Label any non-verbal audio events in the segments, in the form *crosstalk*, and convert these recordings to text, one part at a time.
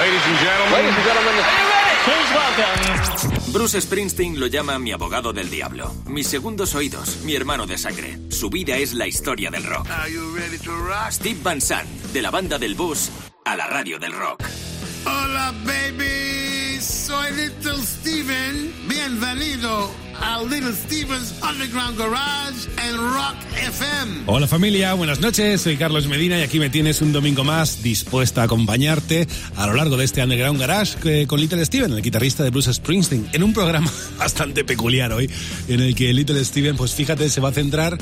Ladies and gentlemen. Ladies and gentlemen. Please welcome. Bruce Springsteen lo llama mi abogado del diablo, mis segundos oídos, mi hermano de sangre. Su vida es la historia del rock. Are you ready to rock? Steve Van Sant, de la banda del bus a la radio del rock. Hola, baby. Soy Little Steven. Bienvenido a Little Steven's Underground Garage en Rock FM. Hola familia, buenas noches, soy Carlos Medina y aquí me tienes un domingo más dispuesta a acompañarte a lo largo de este Underground Garage eh, con Little Steven, el guitarrista de Bruce Springsteen, en un programa *laughs* bastante peculiar hoy, en el que Little Steven, pues fíjate, se va a centrar,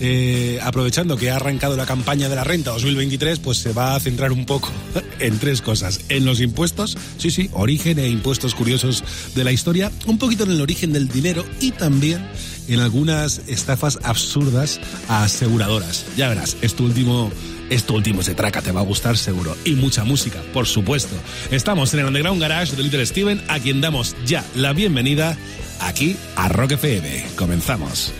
eh, aprovechando que ha arrancado la campaña de la renta 2023, pues se va a centrar un poco *laughs* en tres cosas, en los impuestos, sí, sí, origen e impuestos curiosos de la historia, un poquito en el origen del dinero y también en algunas estafas absurdas a aseguradoras. Ya verás, esto último, esto último traca, te va a gustar seguro. Y mucha música, por supuesto. Estamos en el Underground Garage de Little Steven, a quien damos ya la bienvenida aquí a Rock FM. Comenzamos.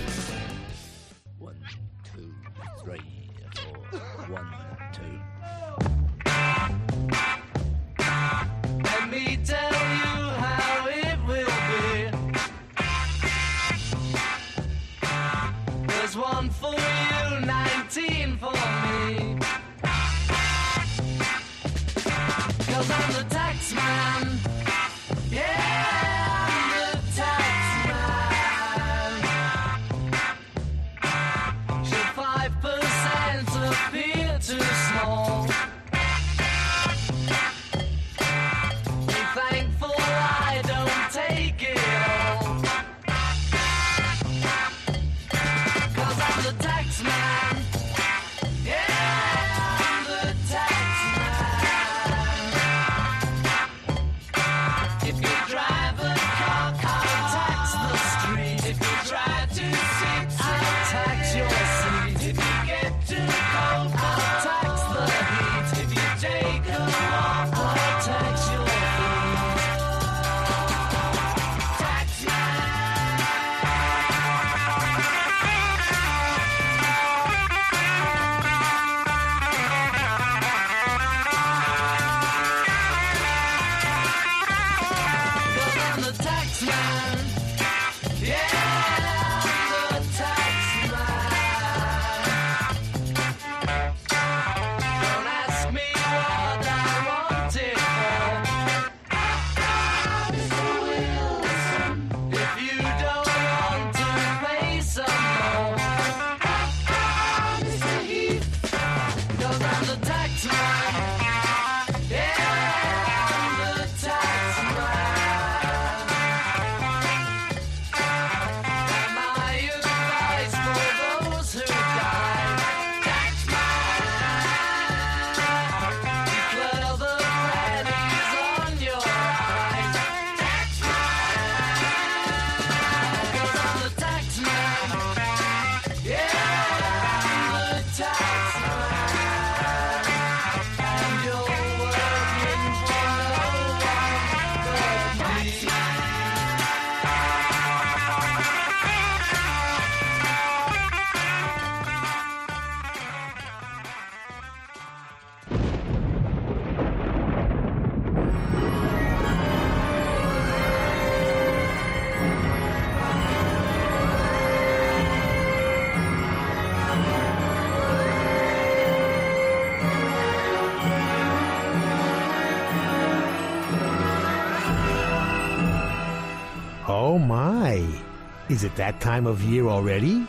Is it that time of year already?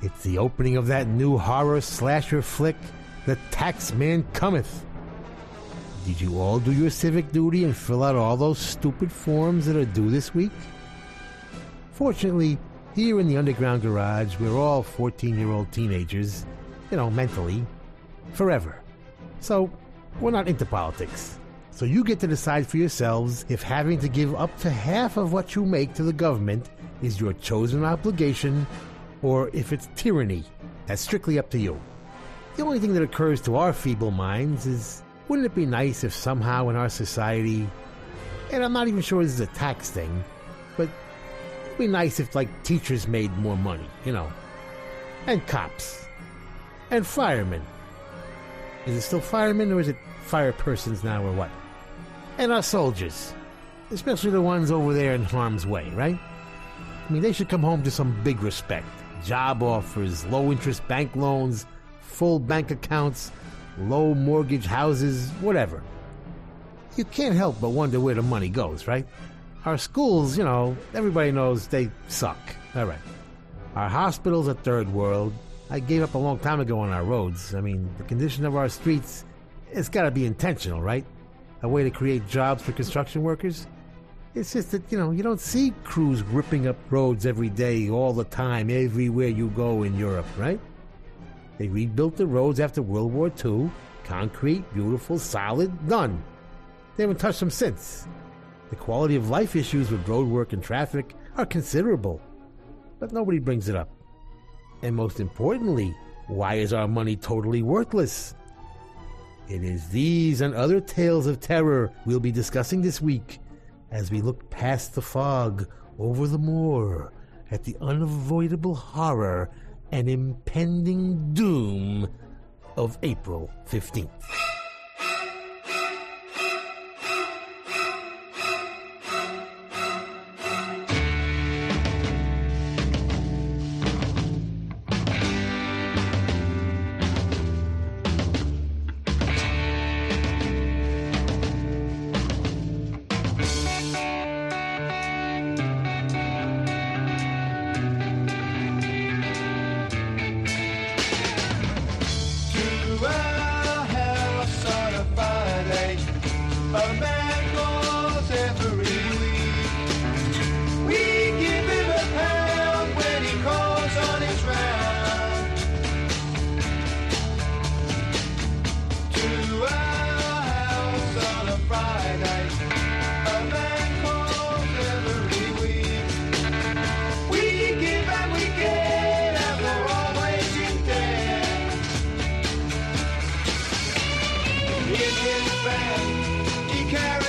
It's the opening of that new horror slasher flick, The Taxman Cometh. Did you all do your civic duty and fill out all those stupid forms that are due this week? Fortunately, here in the underground garage, we're all 14 year old teenagers, you know, mentally, forever. So, we're not into politics. So you get to decide for yourselves if having to give up to half of what you make to the government is your chosen obligation or if it's tyranny. That's strictly up to you. The only thing that occurs to our feeble minds is wouldn't it be nice if somehow in our society, and I'm not even sure this is a tax thing, but it'd be nice if like teachers made more money, you know, and cops, and firemen. Is it still firemen or is it fire persons now or what? And our soldiers, especially the ones over there in harm's way, right? I mean, they should come home to some big respect. Job offers, low interest bank loans, full bank accounts, low mortgage houses, whatever. You can't help but wonder where the money goes, right? Our schools, you know, everybody knows they suck. All right. Our hospitals are third world. I gave up a long time ago on our roads. I mean, the condition of our streets, it's got to be intentional, right? A way to create jobs for construction workers? It's just that, you know, you don't see crews ripping up roads every day, all the time, everywhere you go in Europe, right? They rebuilt the roads after World War II. Concrete, beautiful, solid, done. They haven't touched them since. The quality of life issues with road work and traffic are considerable, but nobody brings it up. And most importantly, why is our money totally worthless? It is these and other tales of terror we'll be discussing this week as we look past the fog over the moor at the unavoidable horror and impending doom of April 15th. Van,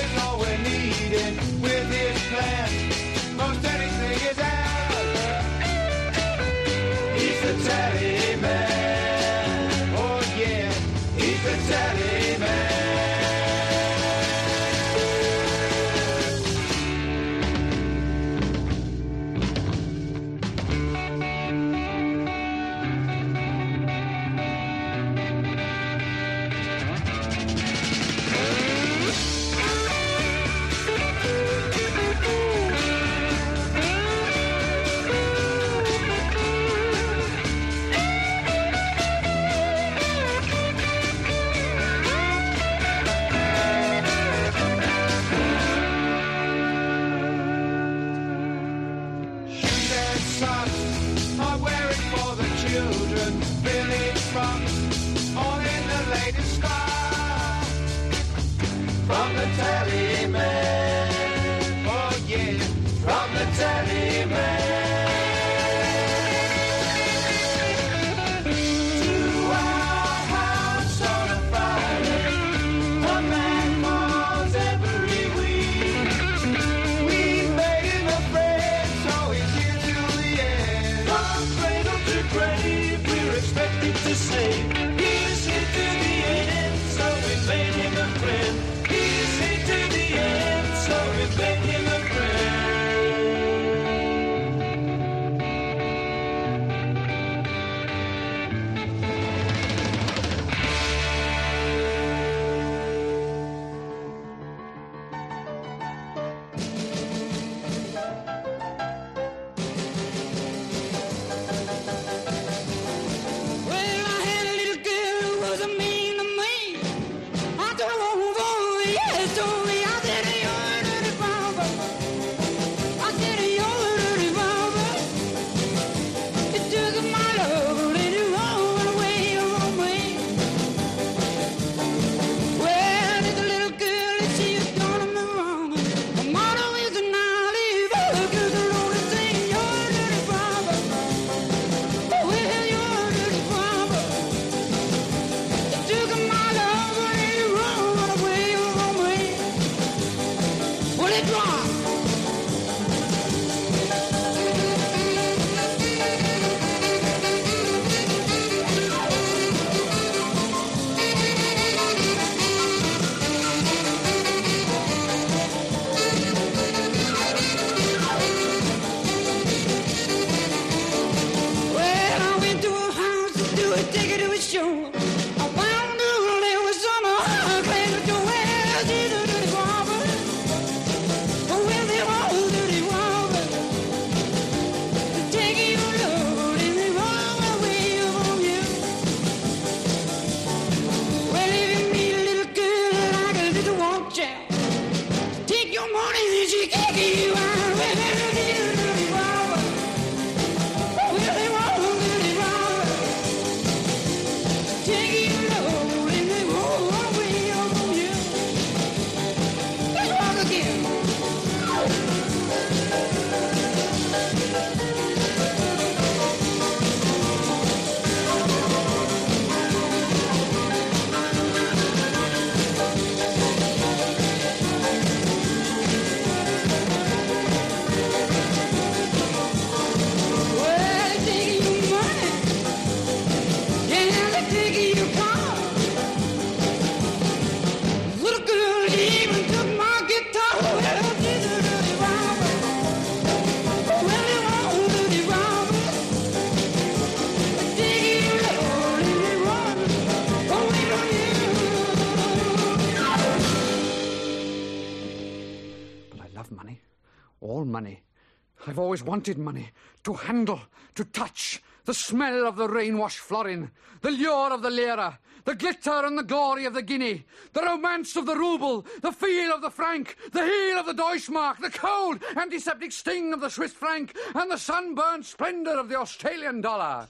wanted money to handle, to touch, the smell of the rain-washed florin, the lure of the lira, the glitter and the glory of the guinea, the romance of the rouble, the feel of the franc, the heel of the Deutschmark, the cold, antiseptic sting of the Swiss franc, and the sunburned splendour of the Australian dollar.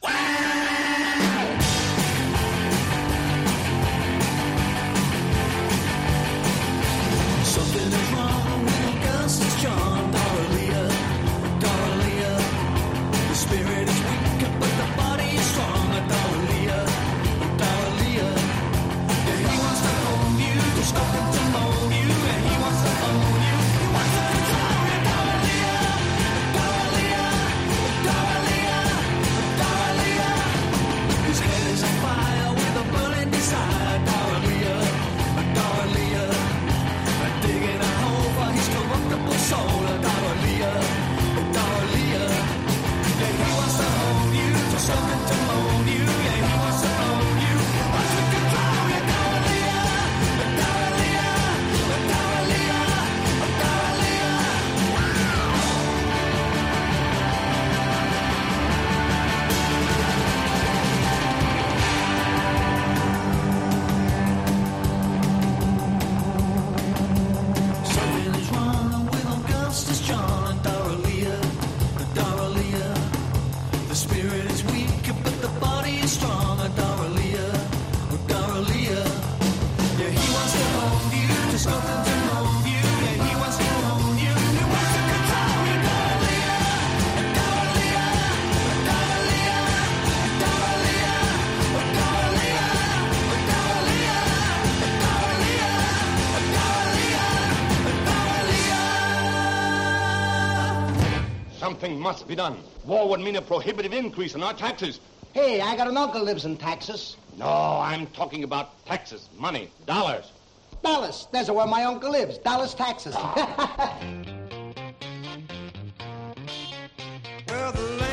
must be done. War would mean a prohibitive increase in our taxes. Hey, I got an uncle lives in Texas. No, I'm talking about taxes, money, dollars. Dallas. There's where my uncle lives. Dallas, Texas. *laughs* well,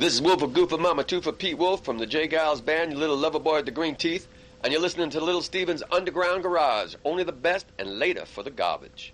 This is Wolf of Goof of Mama for Pete Wolf from the J. Geils Band, your little lover boy at the green teeth, and you're listening to Little Steven's Underground Garage. Only the best and later for the garbage.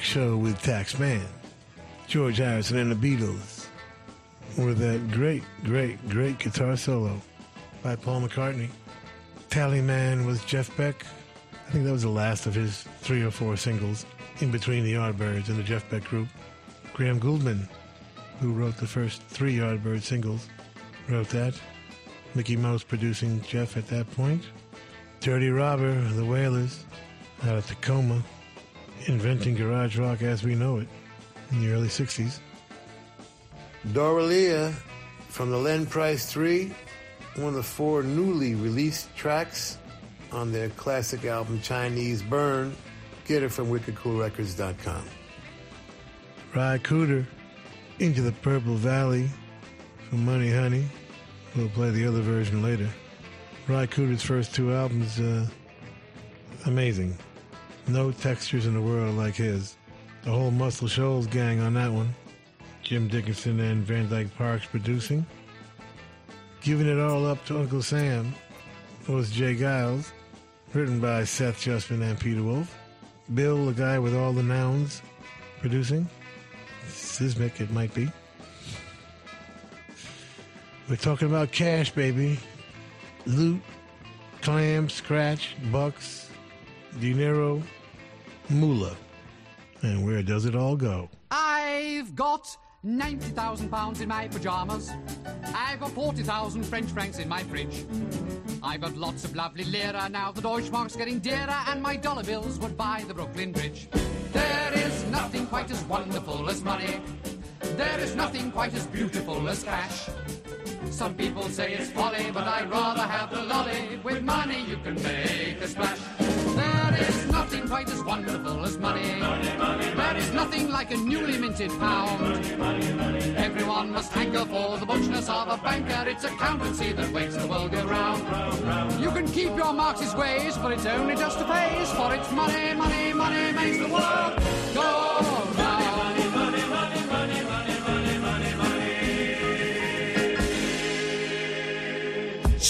Tax show with Taxman, George Harrison and the Beatles, with that great, great, great guitar solo by Paul McCartney. Tallyman was Jeff Beck. I think that was the last of his three or four singles in between the Yardbirds and the Jeff Beck group. Graham Gouldman, who wrote the first three Yardbird singles, wrote that. Mickie Most producing Jeff at that point. Dirty Robber, the Wailers, out of Tacoma, inventing garage rock as we know it in the early 60s. Doralia from the Len Price 3, one of the four newly released tracks on their classic album Chinese Burn. Get it from wickedcoolrecords.com. Ry Cooder, Into the Purple Valley from Money Honey. We'll play the other version later. Ry Cooder's first two albums, uh, amazing. No textures in the world like his. The whole Muscle Shoals gang on that one. Jim Dickinson and Van Dyke Parks producing. Giving It All Up to Uncle Sam was J. Geils, written by Seth Justman and Peter Wolf. Bill, the guy with all the nouns, producing. Szymczyk, it might be. We're talking about cash, baby. Loot, clam, scratch, bucks, dinero, Mula. And where does it all go? I've got 90,000 pounds in my pajamas. I've got 40,000 French francs in my fridge. I've got lots of lovely lira now. The Deutschmark's getting dearer, and my dollar bills would buy the Brooklyn Bridge. There is nothing quite as wonderful as money. There is nothing quite as beautiful as cash. Some people say it's folly, but I'd rather have the lolly. With money you can make a splash. There is nothing quite as wonderful as money. money There is nothing like a newly minted pound. Everyone must hanker for the butchness of a banker. It's accountancy that makes the world go round. You can keep your Marxist ways, but it's only just a phase. For it's money, money, money makes the world go round.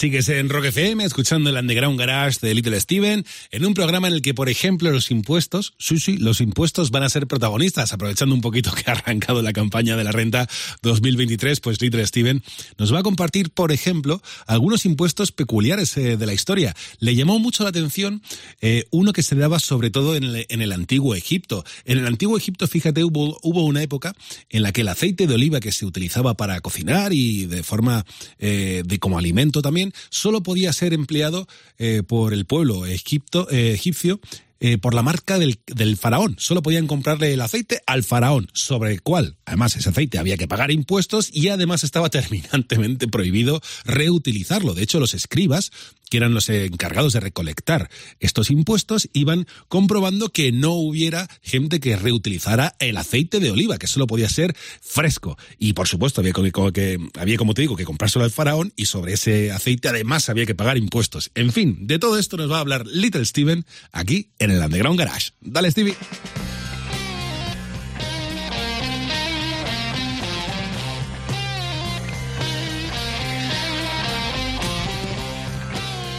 Sigues en Rock FM escuchando el Underground Garage de Little Steven en un programa en el que, por ejemplo, los impuestos, sí, sí, los impuestos van a ser protagonistas, aprovechando un poquito que ha arrancado la campaña de la renta 2023, pues Little Steven nos va a compartir, por ejemplo, algunos impuestos peculiares eh, de la historia. Le llamó mucho la atención eh, uno que se daba sobre todo en el, antiguo Egipto. En el antiguo Egipto, fíjate, hubo, hubo una época en la que el aceite de oliva que se utilizaba para cocinar y de forma eh, de como alimento también, solo podía ser empleado eh, por el pueblo eh, egipcio eh, por la marca del, del, faraón. Solo podían comprarle el aceite al faraón, sobre el cual, además, ese aceite había que pagar impuestos y además estaba *laughs* terminantemente prohibido reutilizarlo. De hecho, los escribas, que eran los encargados de recolectar estos impuestos, iban comprobando que no hubiera gente que reutilizara el aceite de oliva, que solo podía ser fresco. Y por supuesto, había como, que, había, como te digo, que comprárselo al faraón y sobre ese aceite además había que pagar impuestos. En fin, de todo esto nos va a hablar Little Steven aquí en el Underground Garage. Dale, Stevie.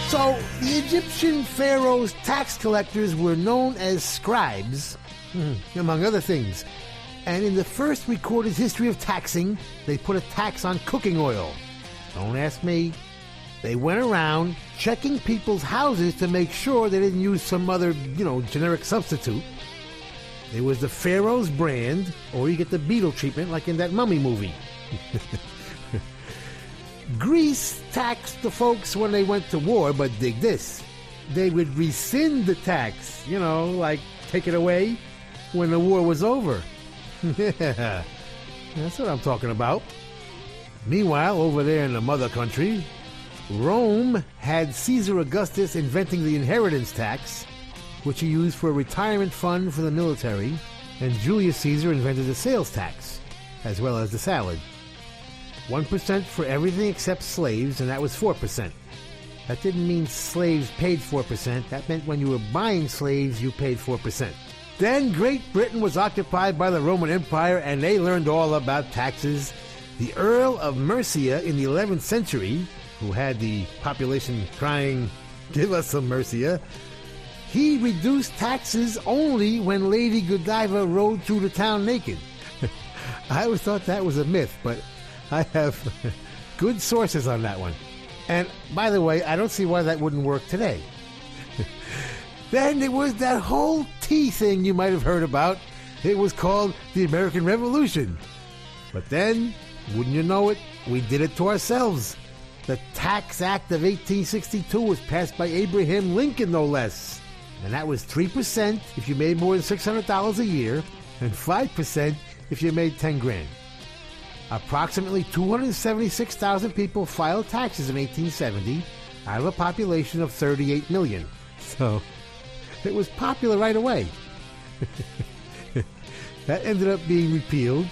So, the Egyptian pharaoh's tax collectors were known as scribes, hmm, among other things. And in the first recorded history of taxing, they put a tax on cooking oil. Don't ask me. They went around checking people's houses to make sure they didn't use some other, you know, generic substitute. It was the Pharaoh's brand, or you get the beetle treatment like in that mummy movie. *laughs* Greece taxed the folks when they went to war, but dig this. They would rescind the tax, you know, like take it away when the war was over. *laughs* yeah, that's what I'm talking about. Meanwhile, over there in the mother country, Rome had Caesar Augustus inventing the inheritance tax, which he used for a retirement fund for the military, and Julius Caesar invented the sales tax, as well as the salad. 1% for everything except slaves, and that was 4%. That didn't mean slaves paid 4%. That meant when you were buying slaves, you paid 4%. Then Great Britain was occupied by the Roman Empire, and they learned all about taxes. The Earl of Mercia in the 11th century, who had the population crying, Give us some Mercia, he reduced taxes only when Lady Godiva rode through the town naked. *laughs* I always thought that was a myth, but I have *laughs* good sources on that one. And by the way, I don't see why that wouldn't work today. *laughs* then there was that whole tea thing you might have heard about. It was called the American Revolution. But then, wouldn't you know it, we did it to ourselves. The Tax Act of 1862 was passed by Abraham Lincoln, no less. And that was 3% if you made more than $600 a year, and 5% if you made 10 grand. Approximately 276,000 people filed taxes in 1870 out of a population of 38 million. So it was popular right away. *laughs* that ended up being repealed.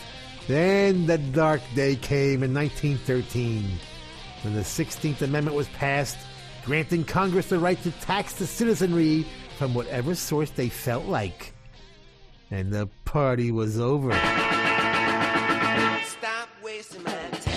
Then the dark day came in 1913 when the 16th Amendment was passed, granting Congress the right to tax the citizenry from whatever source they felt like. And the party was over. Stop wasting my time.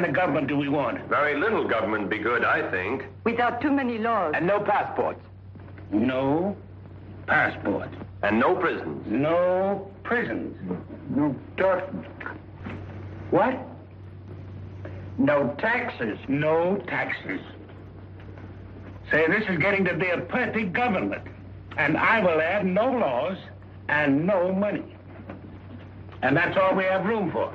Kind of government do we want? Very little government be good, I think. Without too many laws. And no passports. No passports. And no prisons. No prisons. No dirt. What? No taxes. No taxes. Say, this is getting to be a perfect government. And I will add no laws and no money. And that's all we have room for.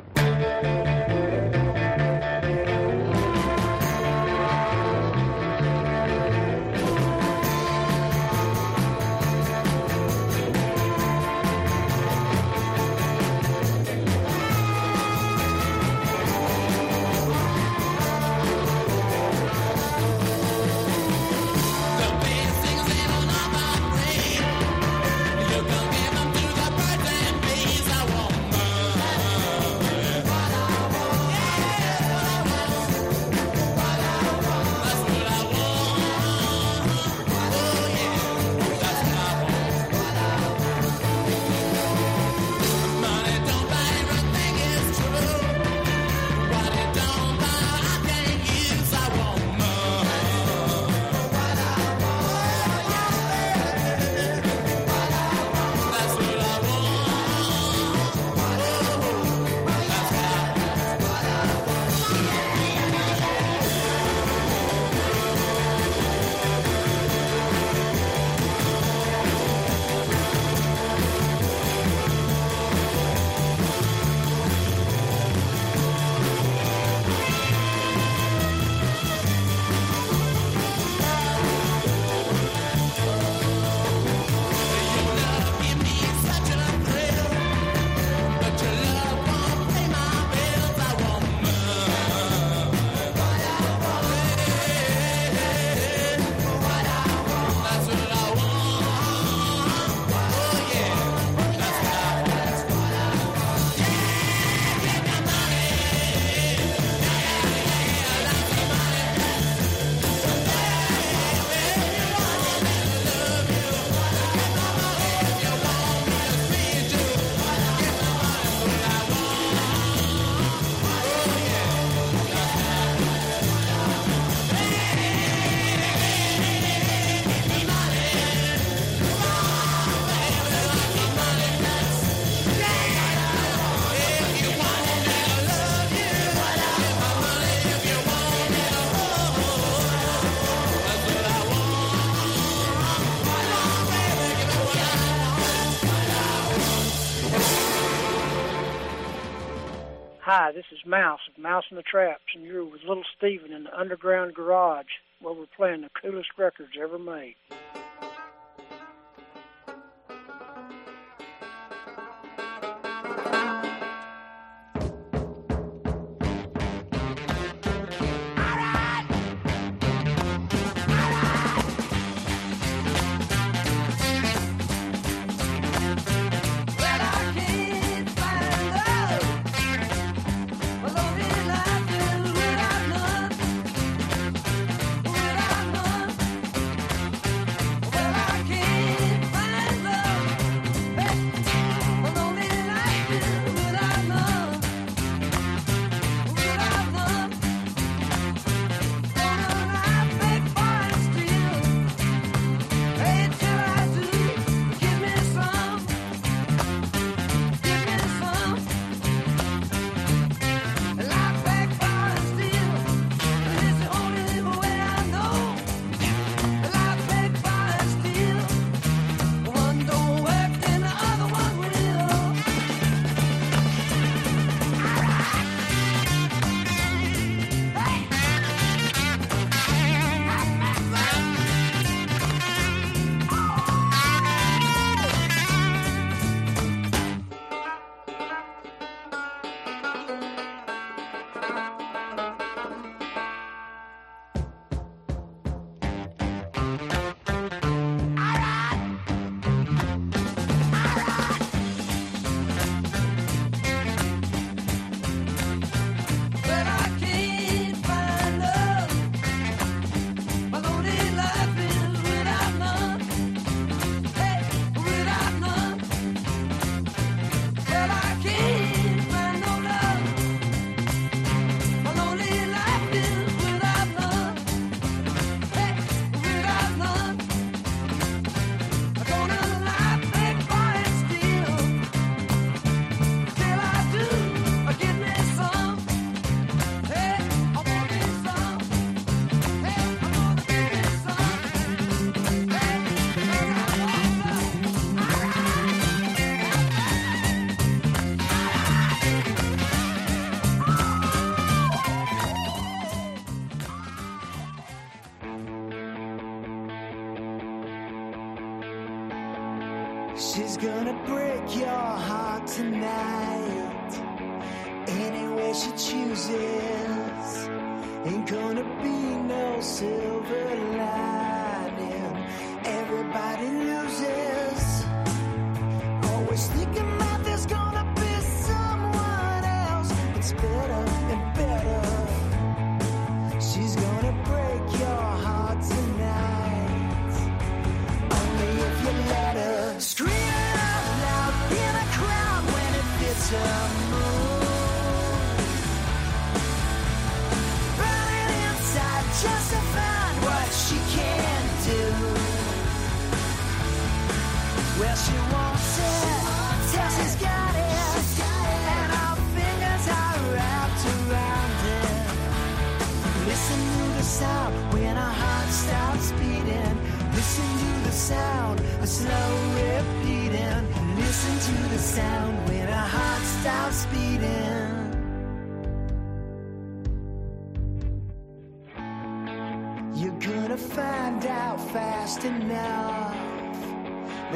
Underground Garage, where we're playing the coolest records ever made.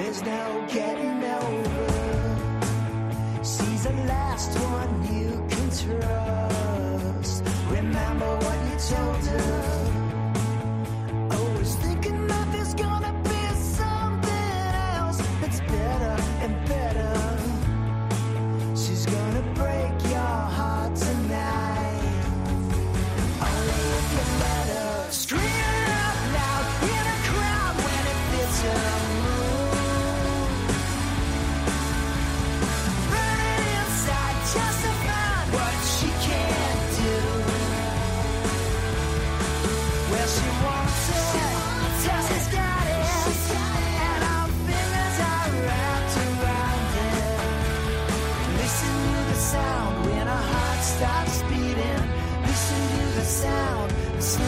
There's no getting over. She's the last one you can trust. Remember what you told her.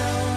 know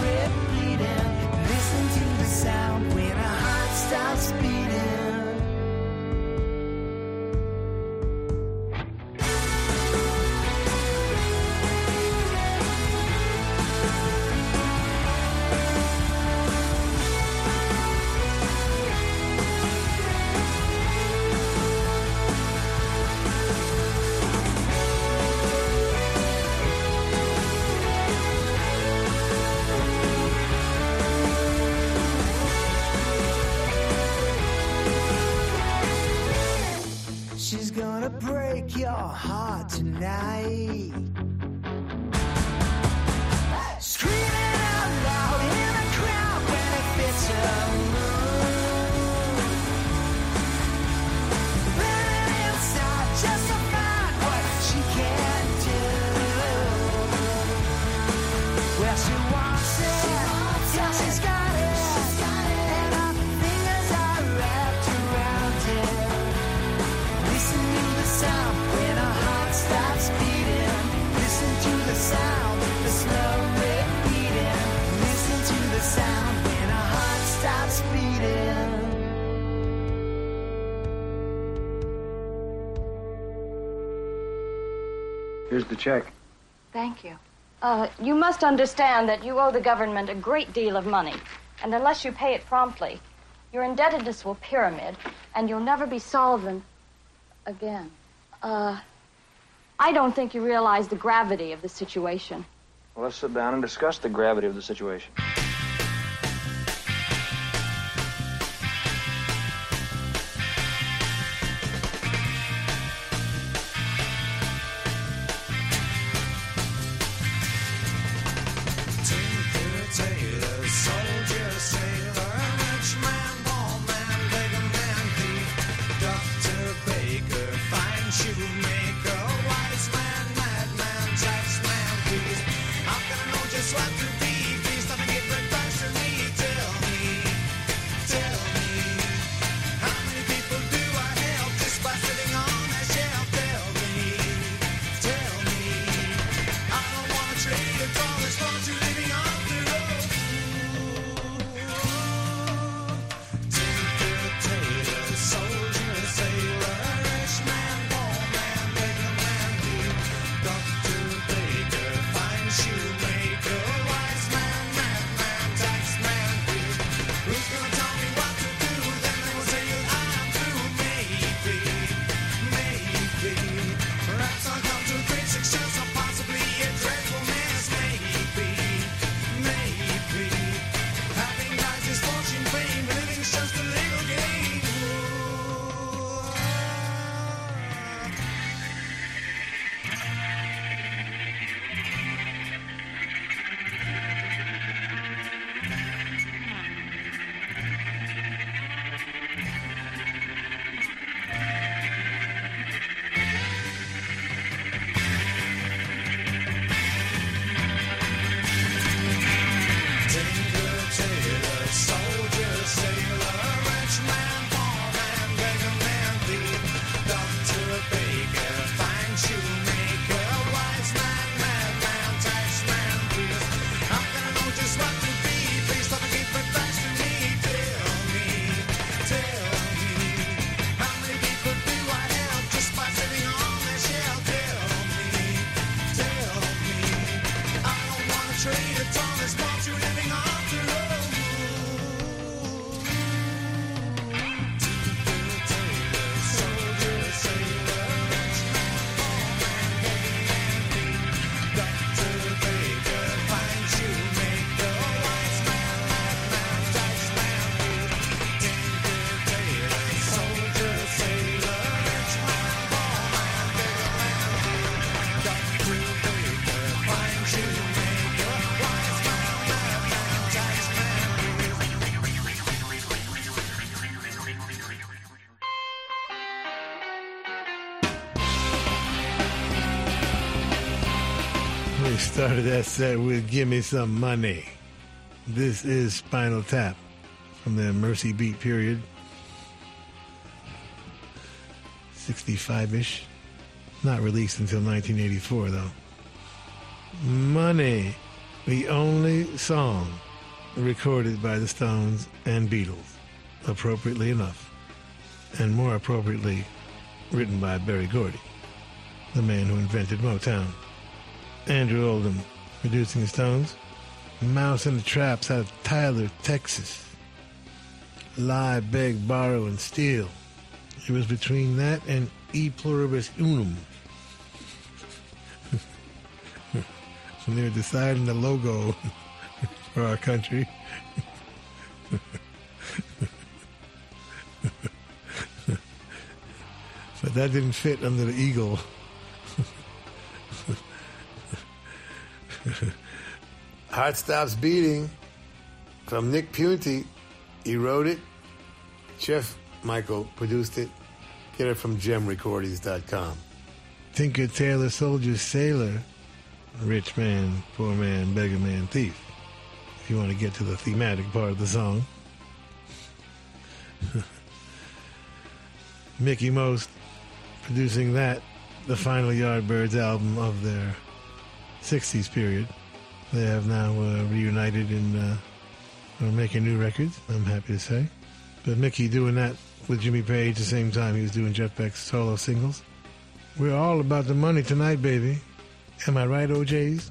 Uh, you must understand that you owe the government a great deal of money, and unless you pay it promptly, your indebtedness will pyramid, and you'll never be solvent again. Uh, I don't think you realize the gravity of the situation. Well, let's sit down and discuss the gravity of the situation. Started that set with Give Me Some Money. This is Spinal Tap from the Merseybeat period. 65 ish. Not released until 1984, though. Money, the only song recorded by the Stones and Beatles, appropriately enough. And more appropriately, written by Berry Gordy, the man who invented Motown. Andrew Oldham producing the Stones. Mouse and the Traps out of Tyler, Texas. Lie, Beg, Borrow, and Steal. It was between that and E Pluribus Unum. *laughs* when they were deciding the logo *laughs* for our country. *laughs* but that didn't fit under the eagle. *laughs* Heart Stops Beating from Nick Piunti. He wrote it. Jeff Michael produced it. Get it from jemrecordings.com. Tinker, Tailor, Soldier, Sailor, Rich Man, Poor Man, Beggar Man, Thief. If you want to get to the thematic part of the song. *laughs* Mickie Most producing that, the final Yardbirds album of their 60s period. They have now uh, reunited and uh, are making new records, I'm happy to say. But Mickie doing that with Jimmy Page at the same time he was doing Jeff Beck's solo singles. We're all about the money tonight, baby. Am I right, OJs?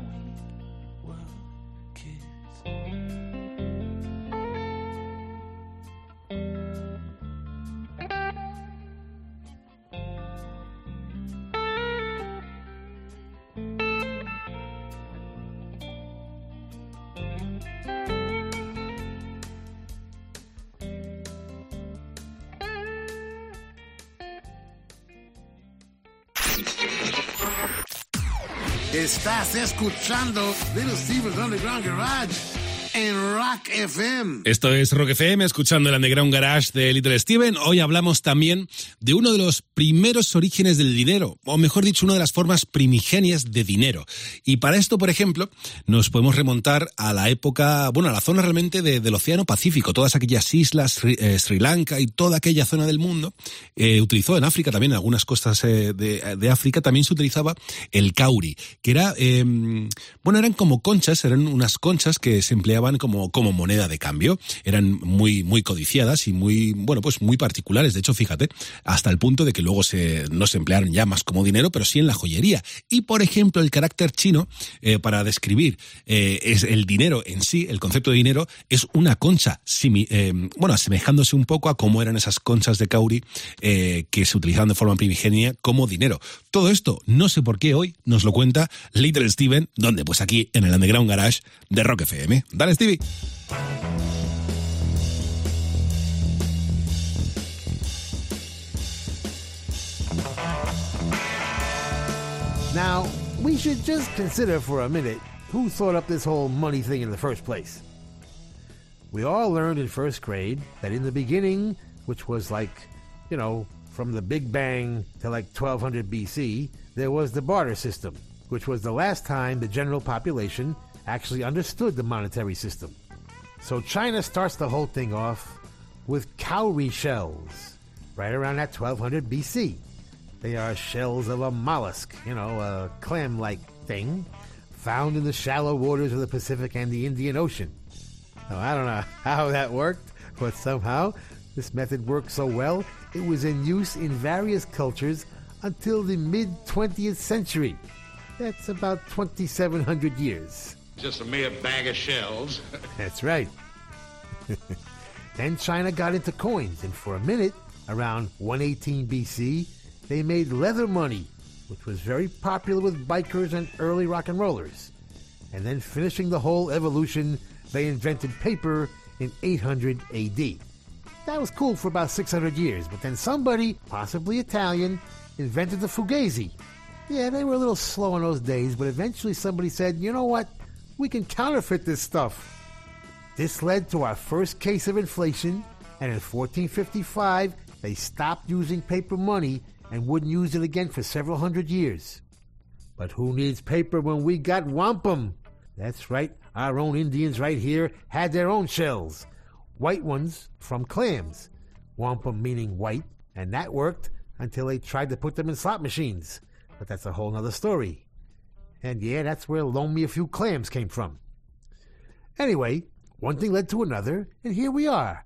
Estás escuchando Little Steven's Underground Garage en Rock FM. Esto es Rock FM, escuchando el Underground Garage de Little Steven. Hoy hablamos también de uno de los primeros orígenes del dinero, o mejor dicho, una de las formas primigenias de dinero. Y para esto, por ejemplo, nos podemos remontar a la época, bueno, a la zona realmente de- del Océano Pacífico, todas aquellas islas, Sri, eh, Sri Lanka y toda aquella zona del mundo. Eh, utilizó en África también, en algunas costas eh, de, de África, también se utilizaba el kauri, que era, eh, bueno, eran como conchas, eran unas conchas que se empleaban como, como moneda de cambio. Eran muy, muy codiciadas y muy, bueno, pues muy particulares. De hecho, fíjate, hasta el punto de que luego se, no se emplearon ya más como dinero, pero sí en la joyería. Y, por ejemplo, el carácter chino, eh, para describir eh, es el dinero en sí, el concepto de dinero, es una concha, simi- eh, bueno, asemejándose un poco a cómo eran esas conchas de Kauri que se utilizaban de forma primigenia como dinero. Todo esto, no sé por qué hoy, nos lo cuenta Little Steven, donde pues aquí en el Underground Garage de Rock FM. Dale, Stevie. Now, we should just consider for a minute who thought up this whole money thing in the first place. We all learned in first grade that in the beginning, which was like, you know, from the Big Bang to like 1200 BC, there was the barter system, which was the last time the general population actually understood the monetary system. So China starts the whole thing off with cowrie shells, right around that 1200 BC. They are shells of a mollusk, you know, a clam like thing, found in the shallow waters of the Pacific and the Indian Ocean. Now, I don't know *laughs* how that worked, but somehow this method worked so well, it was in use in various cultures until the mid 20th century. That's about 2,700 years. Just a mere bag of shells. *laughs* That's right. *laughs* then China got into coins, and for a minute, around 118 BC, they made leather money, which was very popular with bikers and early rock and rollers. And then finishing the whole evolution, they invented paper in 800 AD. That was cool for about 600 years, but then somebody, possibly Italian, invented the fugazi. Yeah, they were a little slow in those days, but eventually somebody said, you know what? We can counterfeit this stuff. This led to our first case of inflation, and in 1455, they stopped using paper money and wouldn't use it again for several hundred years. But who needs paper when we got wampum? That's right, our own Indians right here had their own shells. White ones from clams. Wampum meaning white, and that worked until they tried to put them in slot machines. But that's a whole nother story. And yeah, that's where Loan Me a Few Clams came from. Anyway, one thing led to another, and here we are.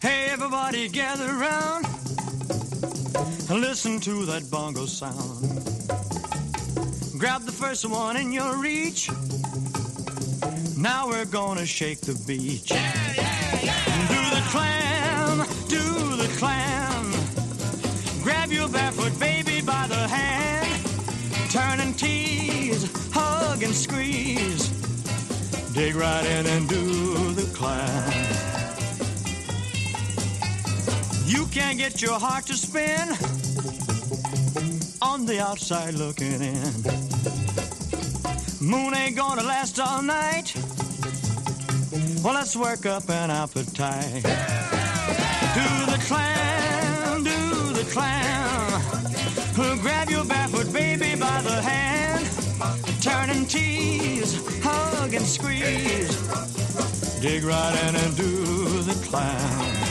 Hey, everybody gather around and listen to that bongo sound. Grab the first one in your reach. Now we're gonna shake the beach. Do the clam, do the clam. Grab your barefoot baby by the hand. Turn and tease, hug and squeeze. Dig right in and do the clam. You can't get your heart to spin the outside looking in. Moon ain't gonna last all night. Well, let's work up an appetite. Do the clam, do the clam. Grab your barefoot baby by the hand, turn and tease, hug and squeeze. Dig right in and do the clam.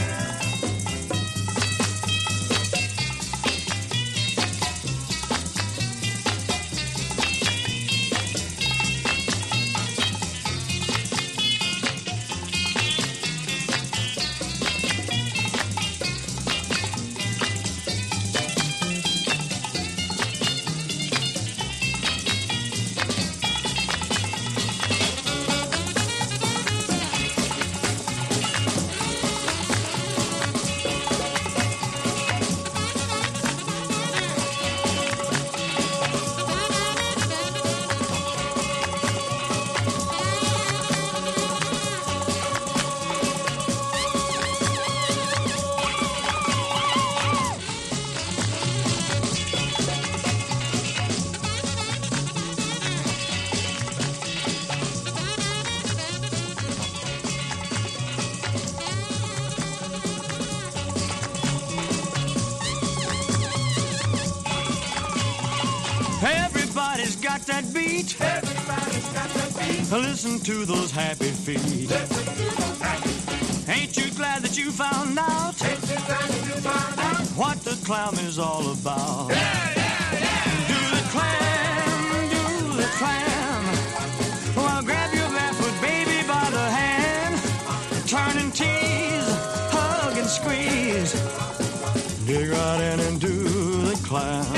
Listen to those happy feet. Ain't you glad that you found out? What the clown is all about? Do the clam, do the clam. Well, grab your barefoot baby by the hand. Turn and tease, hug and squeeze. Dig right in and do the clam.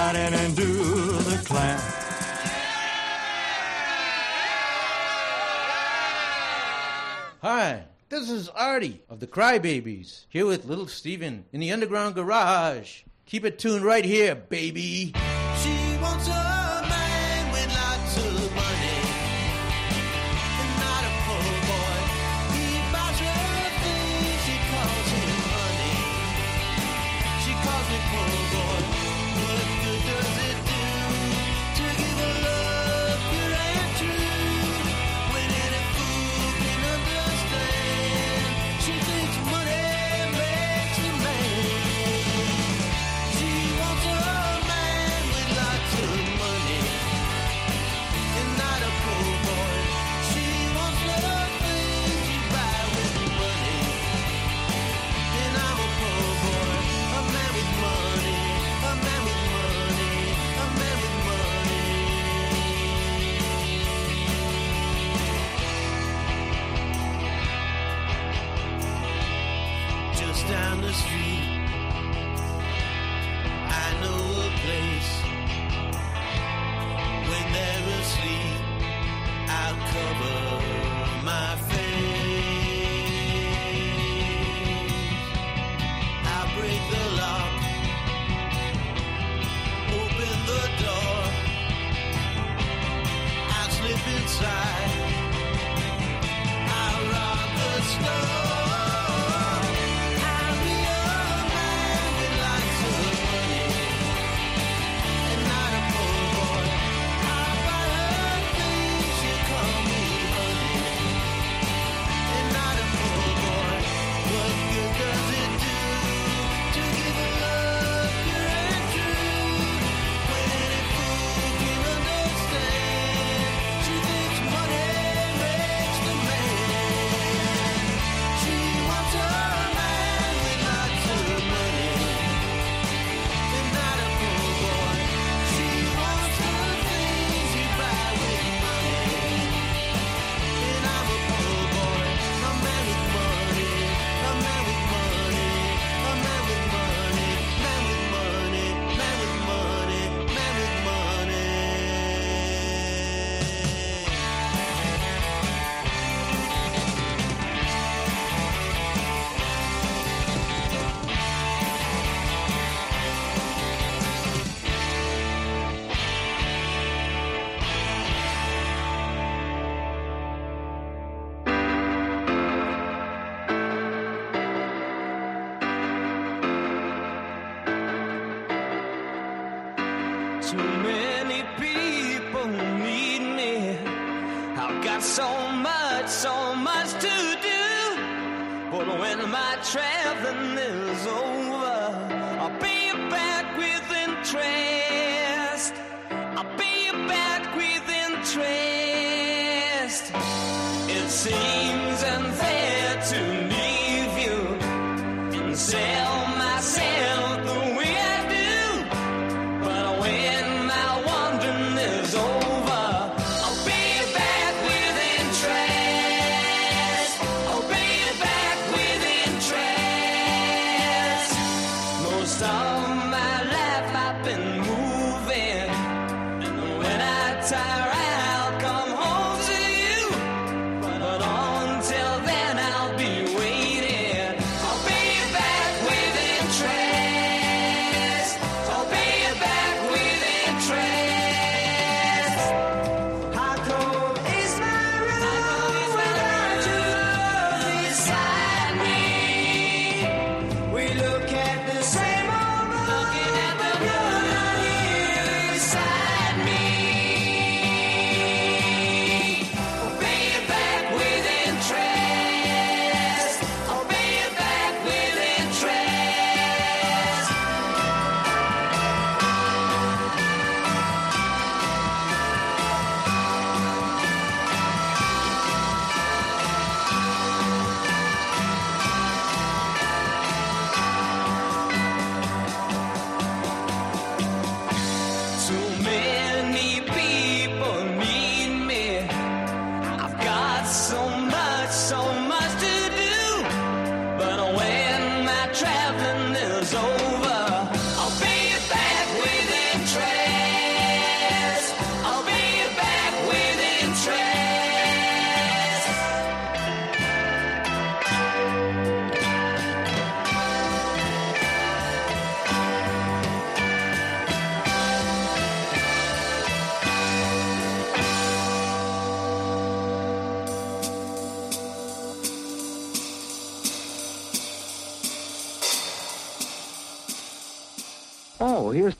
Right in and do the clam. Hi, this is Artie of the Crybabies, here with little Steven in the underground garage. Keep it tuned right here, baby. She wants a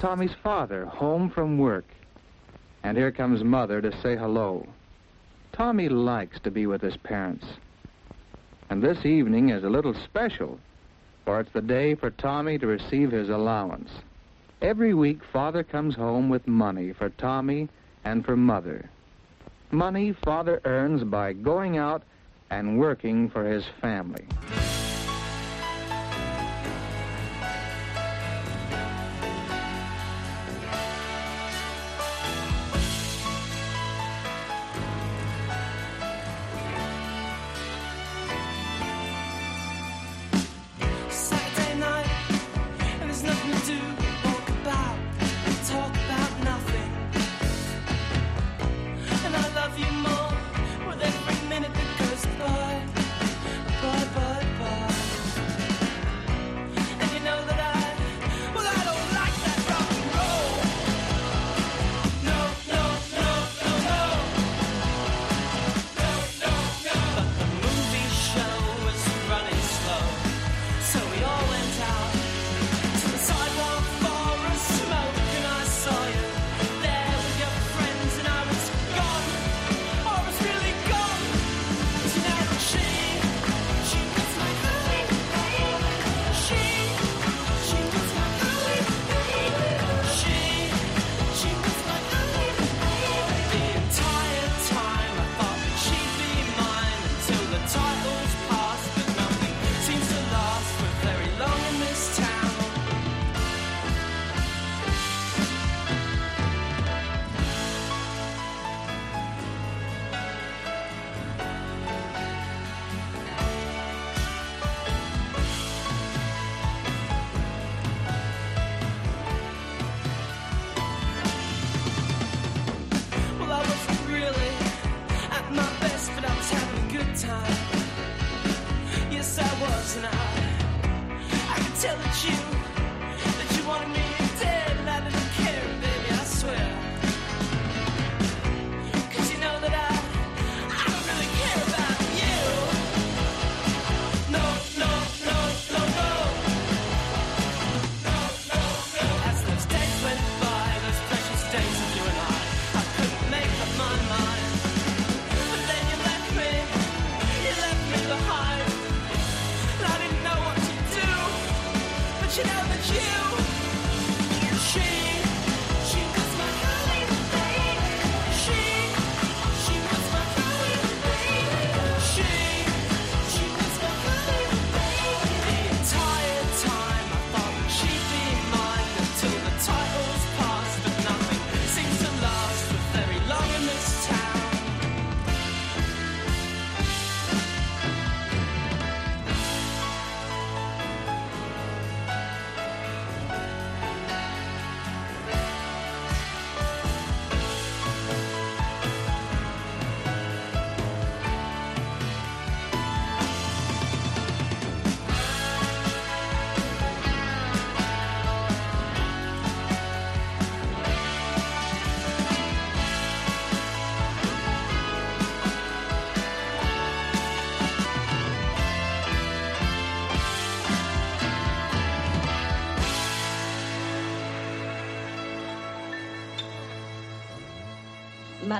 Tommy's father, home from work. And here comes Mother to say hello. Tommy likes to be with his parents. And this evening is a little special, for it's the day for Tommy to receive his allowance. Every week, Father comes home with money for Tommy and for Mother. Money Father earns by going out and working for his family.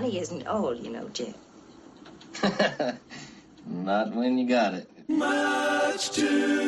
Money isn't old, you know, Jim. *laughs* Not when you got it. Much too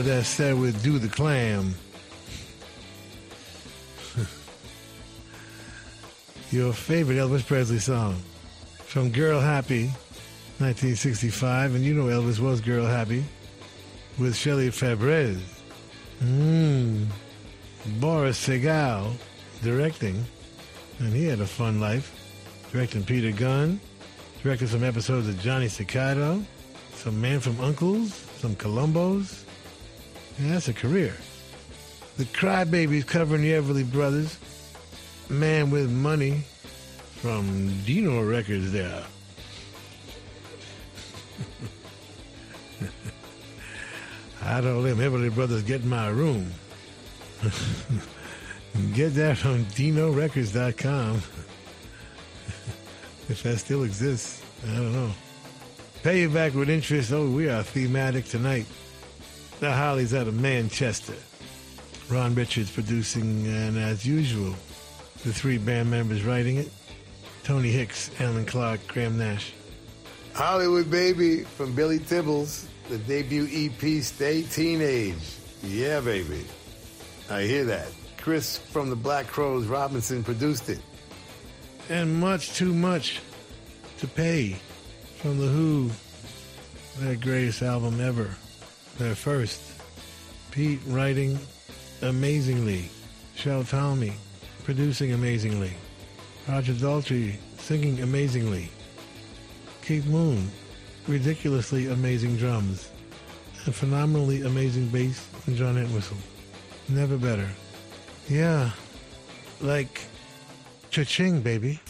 started that set with Do the Clam. *laughs* Your favorite Elvis Presley song from Girl Happy, 1965. And you know Elvis was Girl Happy with Shelley Fabares. Mmm. Boris Sagal directing. And he had a fun life. Directing Peter Gunn. Directed some episodes of Johnny Staccato. Some Man from Uncles. Some Columbos. That's a career. The Crybabies covering the Everly Brothers. Man with Money from Dino Records there. I don't let Everly Brothers get in my room. *laughs* get that from DinoRecords.com. *laughs* if that still exists, I don't know. Pay you back with interest. Oh, we are thematic tonight. The Hollies out of Manchester. Ron Richards producing, and as usual, the three band members writing it Tony Hicks, Allan Clarke, Graham Nash. Hollywood Baby from Billy Tibbals, the debut EP Stay Teenage. Yeah, baby. I hear that. Chris from the Black Crowes Robinson produced it. And much too much to pay from The Who, their greatest album ever, their first. Pete writing amazingly, Shel Talmy producing amazingly, Roger Daltrey singing amazingly, Keith Moon ridiculously amazing drums, and phenomenally amazing bass and John Entwistle. Never better. Yeah, like cha-ching, baby.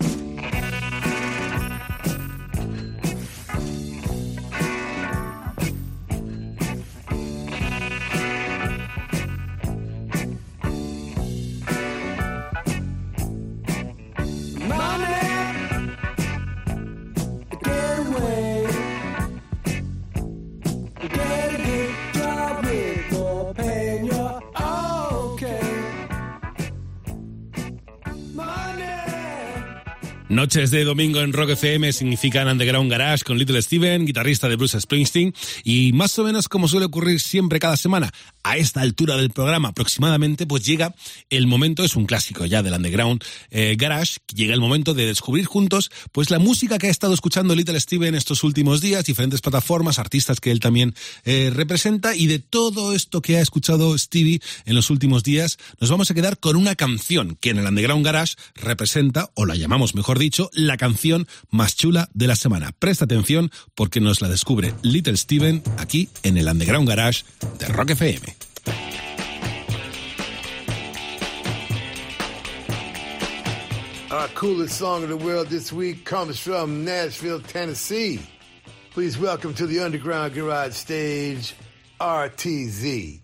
Noches de domingo en Rock FM significan Underground Garage con Little Steven, guitarrista de Bruce Springsteen, y más o menos como suele ocurrir siempre cada semana, a esta altura del programa aproximadamente, pues llega el momento, es un clásico ya del Underground eh, Garage, llega el momento de descubrir juntos pues la música que ha estado escuchando Little Steven estos últimos días, diferentes plataformas, artistas que él también eh, representa, y de todo esto que ha escuchado Stevie en los últimos días, nos vamos a quedar con una canción que en el Underground Garage representa, o la llamamos mejor dicho, la canción más chula de la semana. Presta atención porque nos la descubre Little Steven aquí en el Underground Garage de Rock FM. Our coolest song of the world this week comes from Nashville, Tennessee. Please welcome to the Underground Garage stage, RTZ.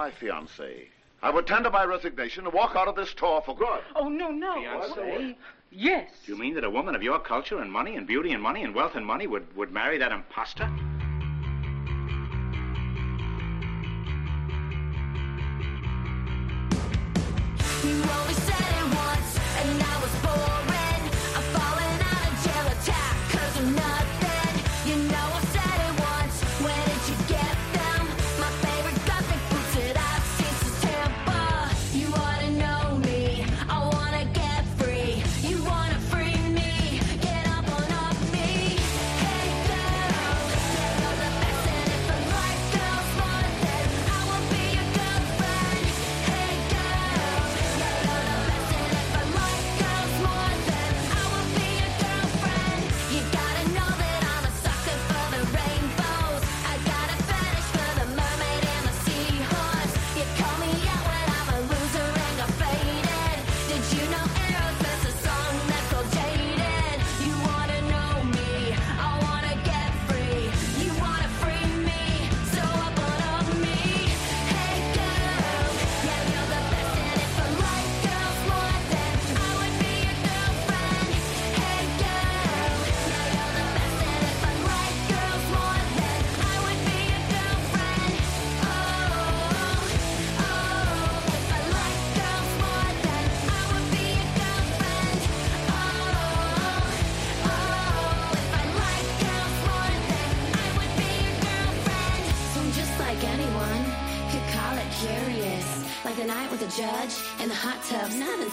my fiancée. I would tender my resignation and walk out of this tour for good. Oh, no, no. Fiancée? Yes. Do you mean that a woman of your culture and money and beauty and money and wealth and money would, would marry that impostor? Always said it was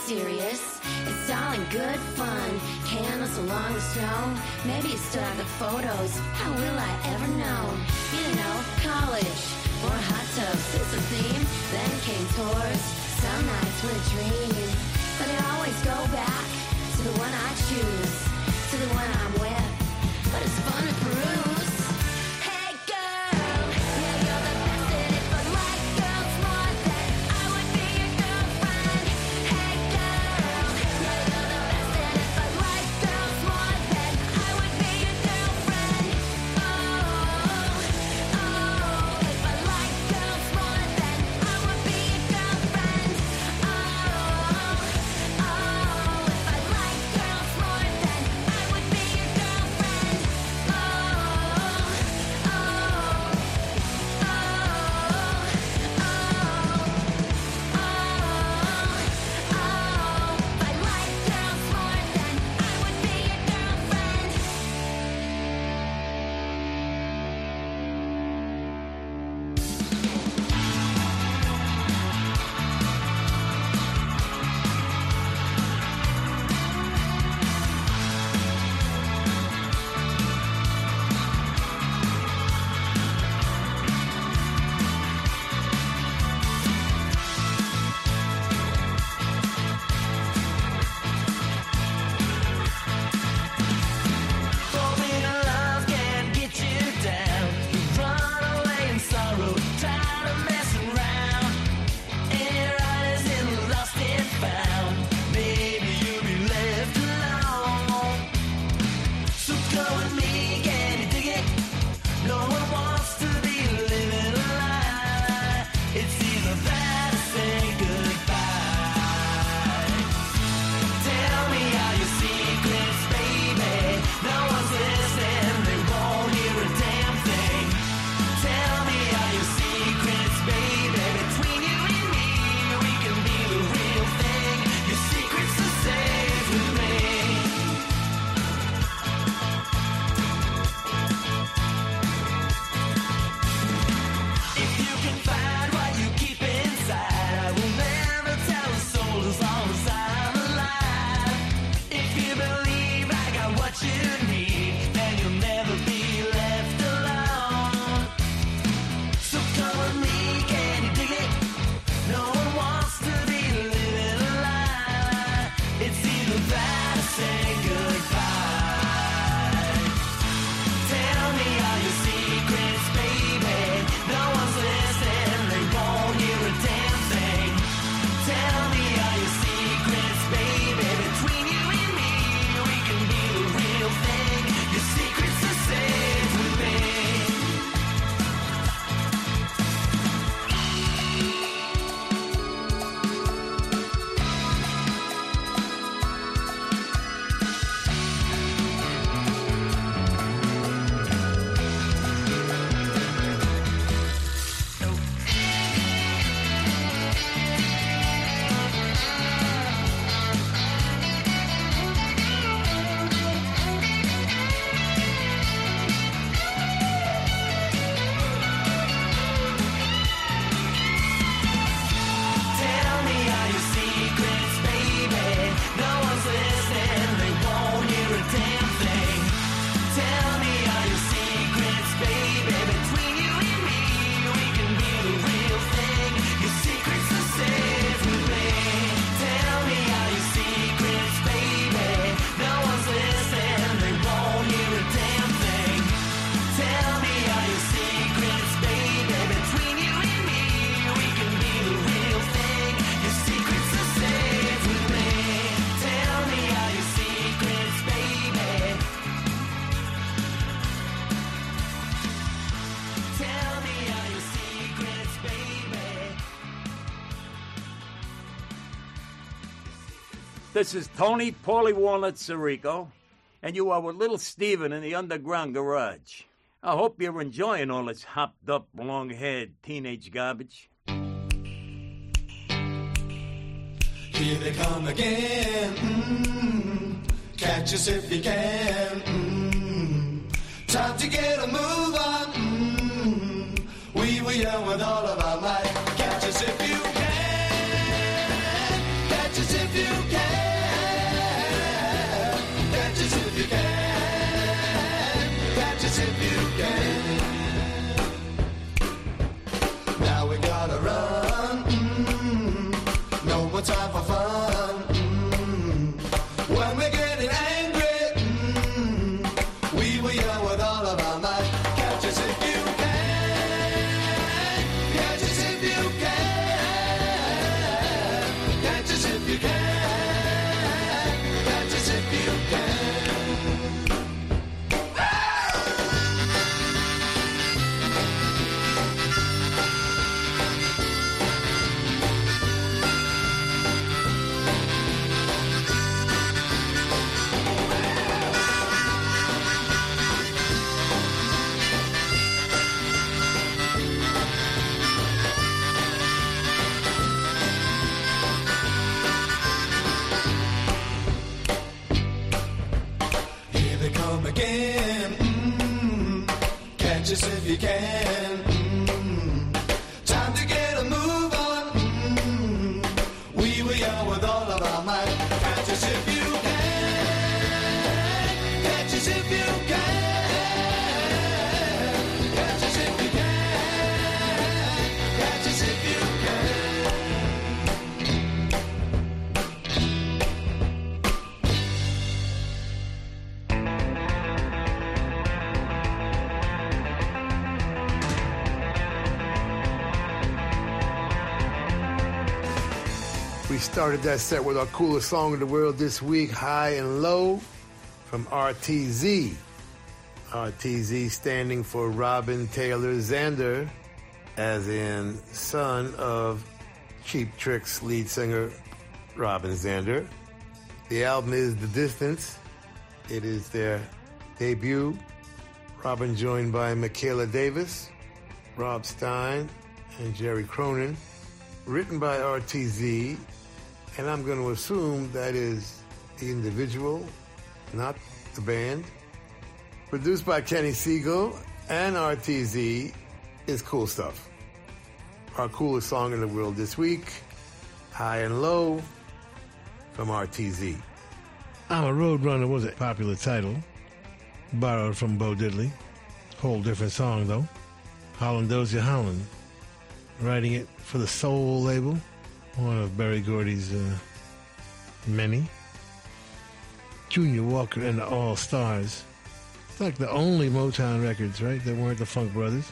serious. It's all in good fun. Candles along the snow. Maybe you still have the photos. How will I ever know? You know, college or hot tubs. It's a theme. Then came tours. Some nights were dreams. But I always go back to the one I choose, to the one I'm with. But it's fun to peruse. This is Tony Paulie Walnut Sirico, and you are with little Steven in the underground garage. I hope you're enjoying all this hopped up, long haired teenage garbage. Here they come again. Mm, catch us if you can. Mm, time to get a move on. Mm, we were young with all of our might. If catch started that set with our coolest song in the world this week, High and Low, from RTZ. RTZ standing for Robin Taylor Zander, as in son of Cheap Trick's lead singer Robin Zander. The album is The Distance. It is their debut. Robin joined by Michaela Davis, Rob Stein, and Jerry Cronin. Written by RTZ, and I'm going to assume that is the individual, not the band. Produced by Kenny Siegel and RTZ is cool stuff. Our coolest song in the world this week, High and Low from RTZ. I'm a Roadrunner was a popular title, borrowed from Bo Diddley. Whole different song though. Holland Dozier Holland, writing it for the Soul label, one of Berry Gordy's uh, many. Junior Walker and the All Stars. It's like the only Motown records, right, that weren't the Funk Brothers.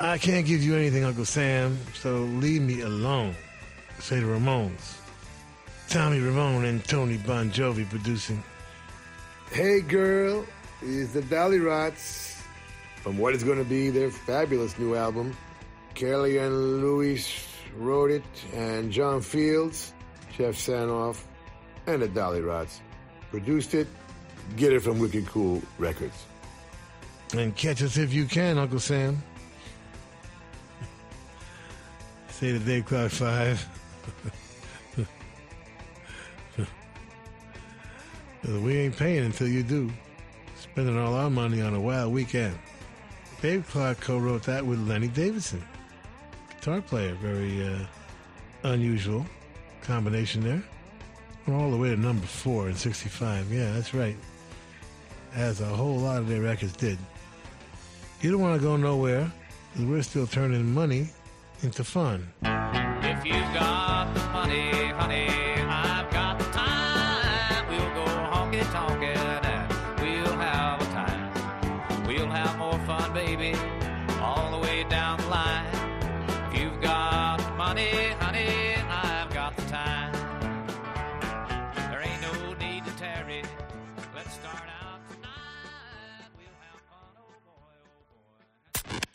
I can't give you anything, Uncle Sam, so leave me alone. Say the Ramones. Tommy Ramone and Tony Bongiovi producing. Hey girl, is the Dollyrots from what is going to be their fabulous new album. Kelly and Louis wrote it, and John Fields, Jeff Sanoff, and the Dollyrots produced it. Get it from Wicked Cool Records. And catch us if you can, Uncle Sam. Say the Dave Clark five. *laughs* we ain't paying until you do. Spending all our money on a wild weekend. Dave Clark co-wrote that with Lenny Davidson, guitar player. Very uh, unusual combination there. We're all the way to number four in '65. Yeah, that's right. As a whole lot of their records did. You don't want to go nowhere, we're still turning money into fun. If you've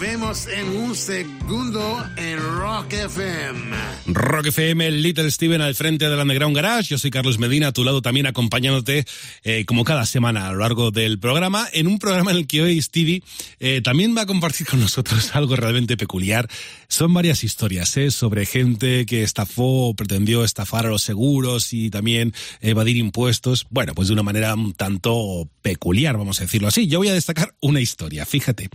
Volvemos en un segundo en Rock FM. Rock FM, Little Steven al frente del Underground Garage. Yo soy Carlos Medina, a tu lado también acompañándote eh, como cada semana a lo largo del programa, en un programa en el que hoy Stevie eh, también va a compartir con nosotros *laughs* algo realmente peculiar. Son varias historias ¿eh? sobre gente que estafó o pretendió estafar a los seguros y también evadir impuestos. Bueno, pues de una manera un tanto peculiar, vamos a decirlo así. Yo voy a destacar una historia, fíjate.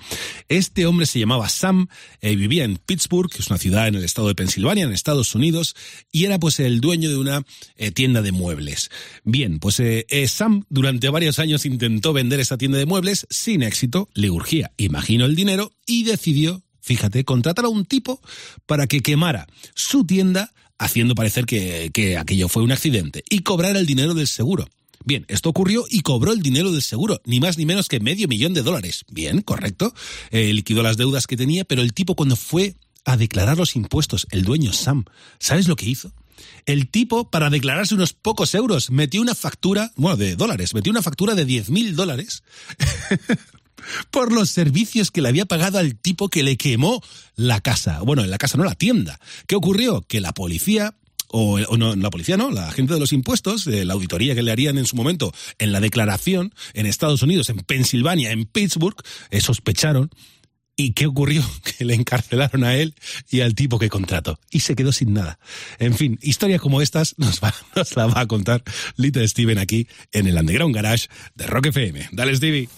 Este hombre se llamaba Sam, eh, vivía en Pittsburgh, que es una ciudad en el estado de Pensilvania, en Estados Unidos, y era pues el dueño de una eh, tienda de muebles. Bien, pues eh, eh, Sam durante varios años intentó vender esa tienda de muebles sin éxito, le urgía, imagino, el dinero y decidió, fíjate, contratar a un tipo para que quemara su tienda haciendo parecer que, que aquello fue un accidente y cobrar el dinero del seguro. Bien, esto ocurrió y cobró el dinero del seguro, ni más ni menos que medio millón de dólares. Bien, correcto. Eh, liquidó las deudas que tenía, pero el tipo cuando fue a declarar los impuestos, el dueño Sam, ¿sabes lo que hizo? El tipo, para declararse unos pocos euros, metió una factura, bueno, de dólares, metió una factura de 10 mil dólares *laughs* por los servicios que le había pagado al tipo que le quemó la casa. Bueno, en la casa no, la tienda. ¿Qué ocurrió? Que la policía o, o no, la policía no, la gente de los impuestos, de la auditoría que le harían en su momento en la declaración en Estados Unidos, en Pensilvania, en Pittsburgh, eh, sospecharon. ¿Y qué ocurrió? *laughs* Que le encarcelaron a él y al tipo que contrató. Y se quedó sin nada. En fin, historias como estas nos, va, *laughs* nos la va a contar Little Steven aquí en el Underground Garage de Rock FM. Dale, Stevie.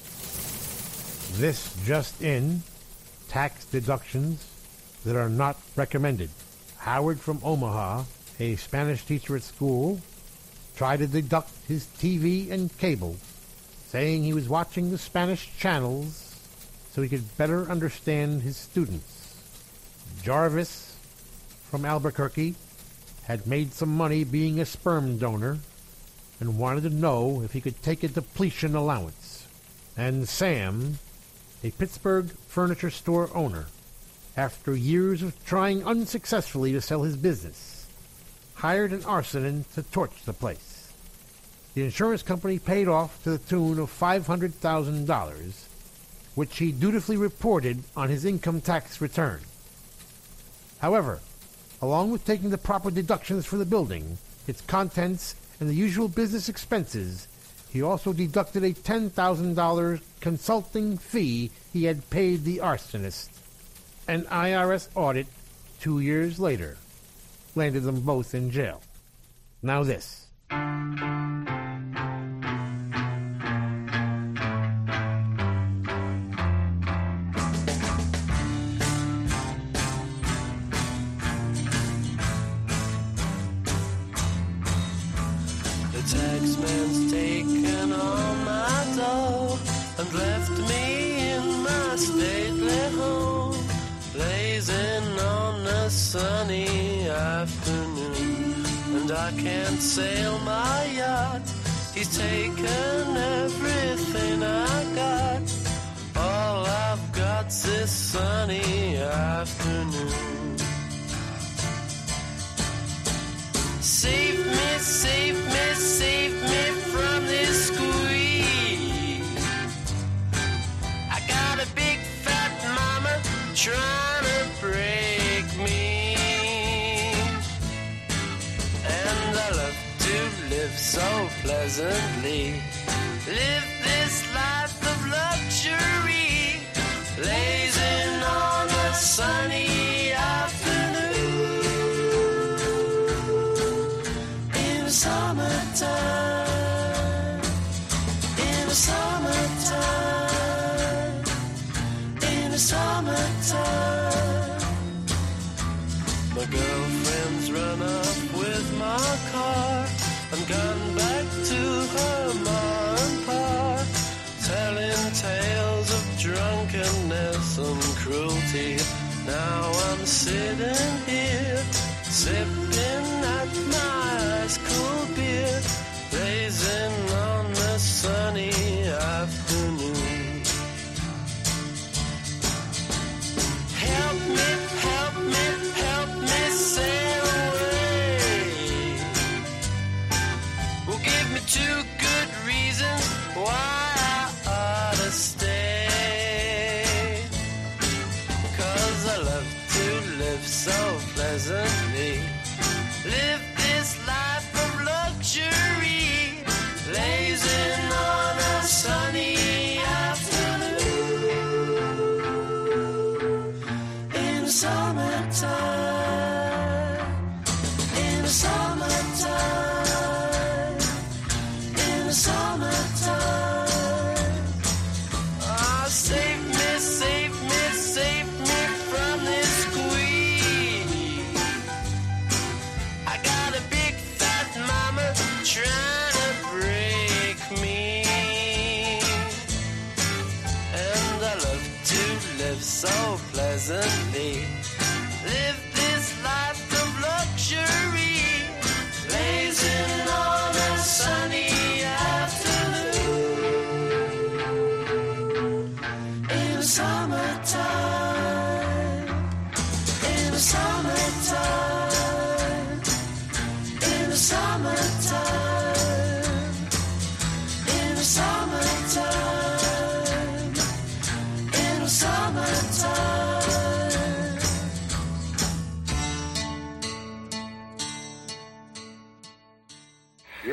This just in tax deductions that are not recommended. Howard from Omaha a Spanish teacher at school, tried to deduct his TV and cable, saying he was watching the Spanish channels so he could better understand his students. Jarvis from Albuquerque had made some money being a sperm donor and wanted to know if he could take a depletion allowance. And Sam, a Pittsburgh furniture store owner, after years of trying unsuccessfully to sell his business, hired an arsonist to torch the place. The insurance company paid off to the tune of $500,000, which he dutifully reported on his income tax return. However, along with taking the proper deductions for the building, its contents, and the usual business expenses, he also deducted a $10,000 consulting fee he had paid the arsonist. An IRS audit two years later landed them both in jail. Now this.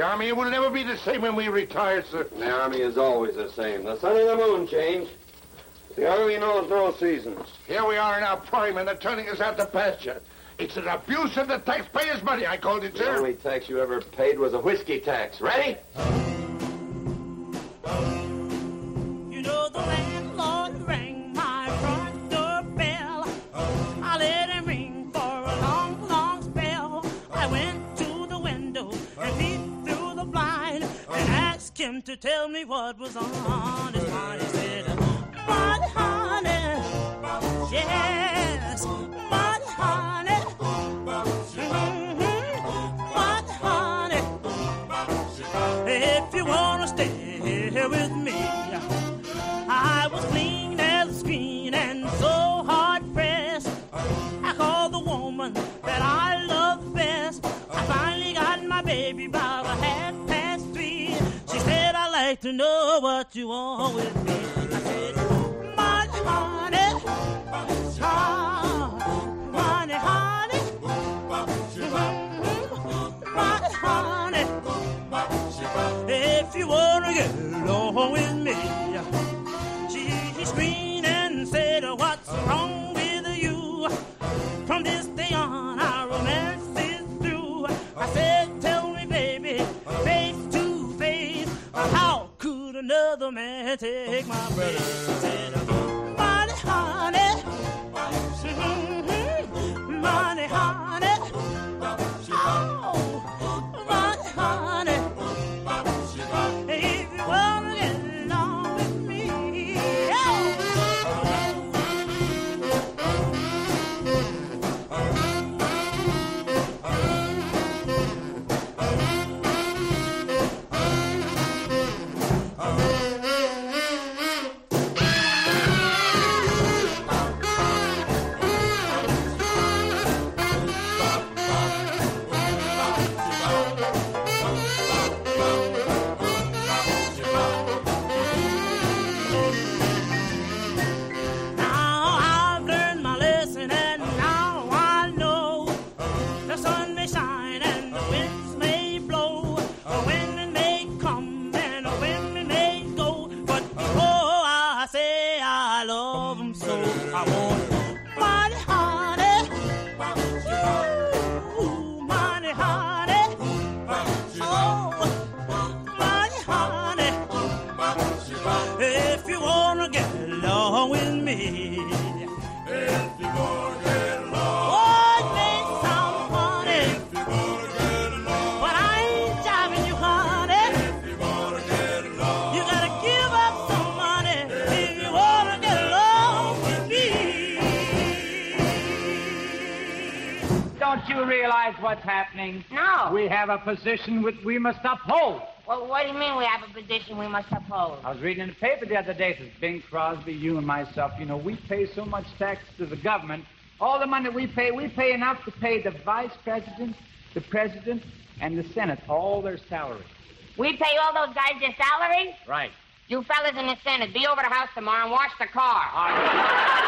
Army will never be the same when we retire, sir. The Army is always the same. The sun and the moon change. The Army knows no seasons. Here we are in our prime, and they're turning us out to pasture. It's an abuse of the taxpayers' money, I called it, sir. The only tax you ever paid was a whiskey tax. Ready? Him to tell me what was on his mind. He said, But honey, yes, but honey, mhm, but honey, if you wanna stay here with me, I was clean as a screen and so hard pressed. I called the woman that I love best. I finally got my baby by like to know what you want with me. I said, money, honey. Money, honey. Mhm, Money, honey. If you wanna get along with me, she screamed and said, What's wrong another man take my place? Don't you realize what's happening? No. We have a position which we must uphold. Well, what do you mean we have a position we must uphold? I was reading in the paper the other day, it says Bing Crosby, you and myself, you know, we pay so much tax to the government. All the money we pay, we pay enough to pay the vice president, the president, and the Senate all their salaries. We pay all those guys their salary? Right. You fellas in the Senate, be over to the house tomorrow and wash the car. and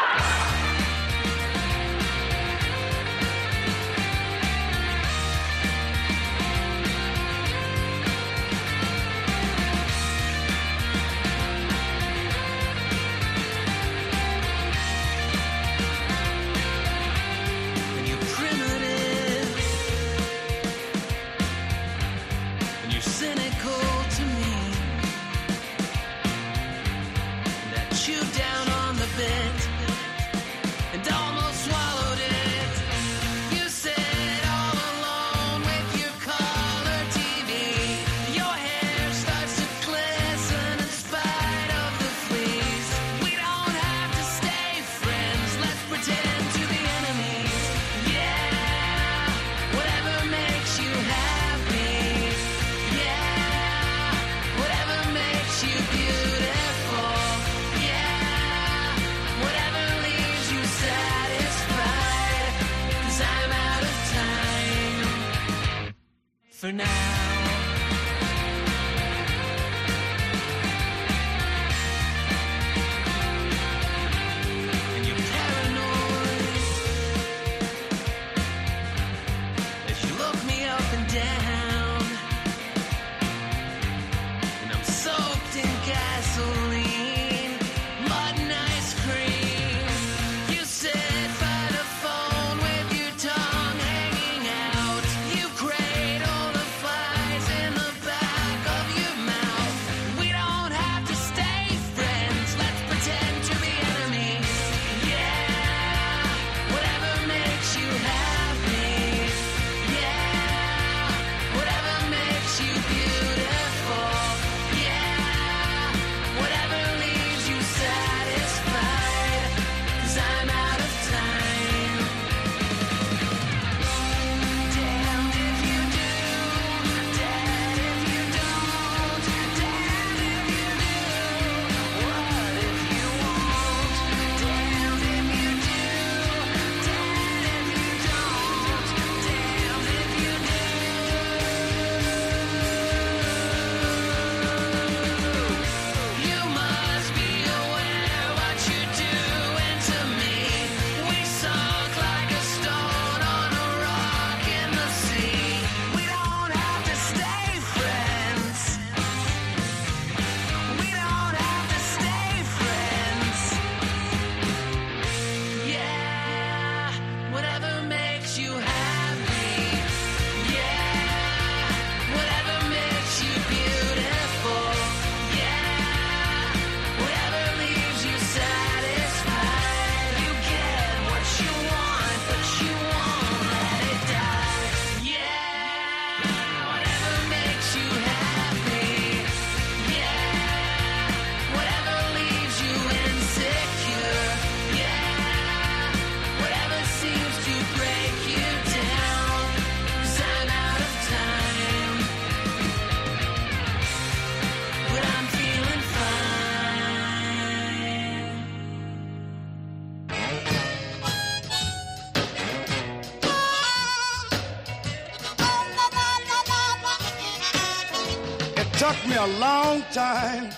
took me a long time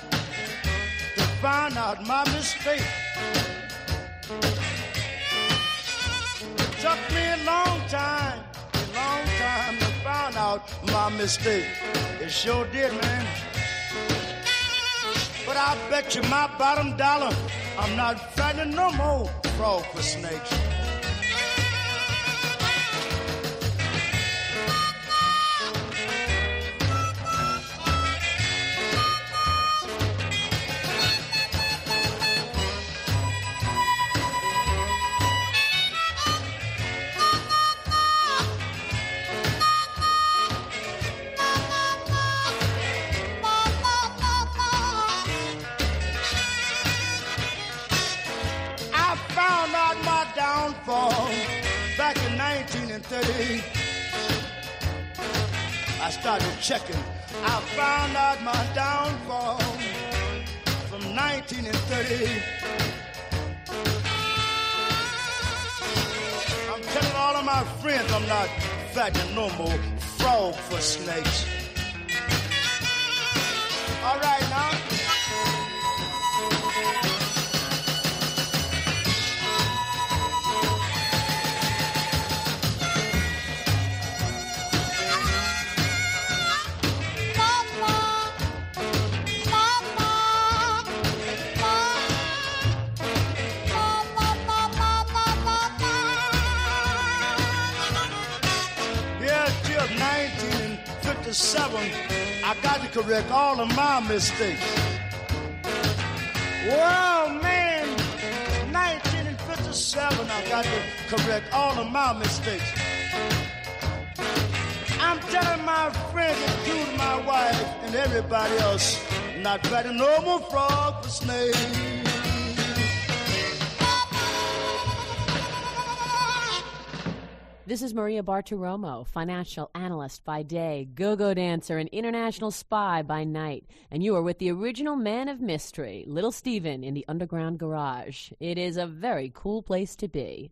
to find out my mistake. It took me a long time, a long time to find out my mistake. It sure did, man. But I bet you my bottom dollar, I'm not fighting no more frog for snakes. Checking. I found out my downfall from 1930. I'm telling all of my friends I'm not fattening no more frog for snakes. All right correct all of my mistakes. Well, man, 1957, I got to correct all of my mistakes. I'm telling my friends, including my wife and everybody else, not betting no more frog for snakes. This is Maria Bartiromo, financial analyst by day, go-go dancer, and international spy by night. And you are with the original man of mystery, Little Steven, in the underground garage. It is a very cool place to be.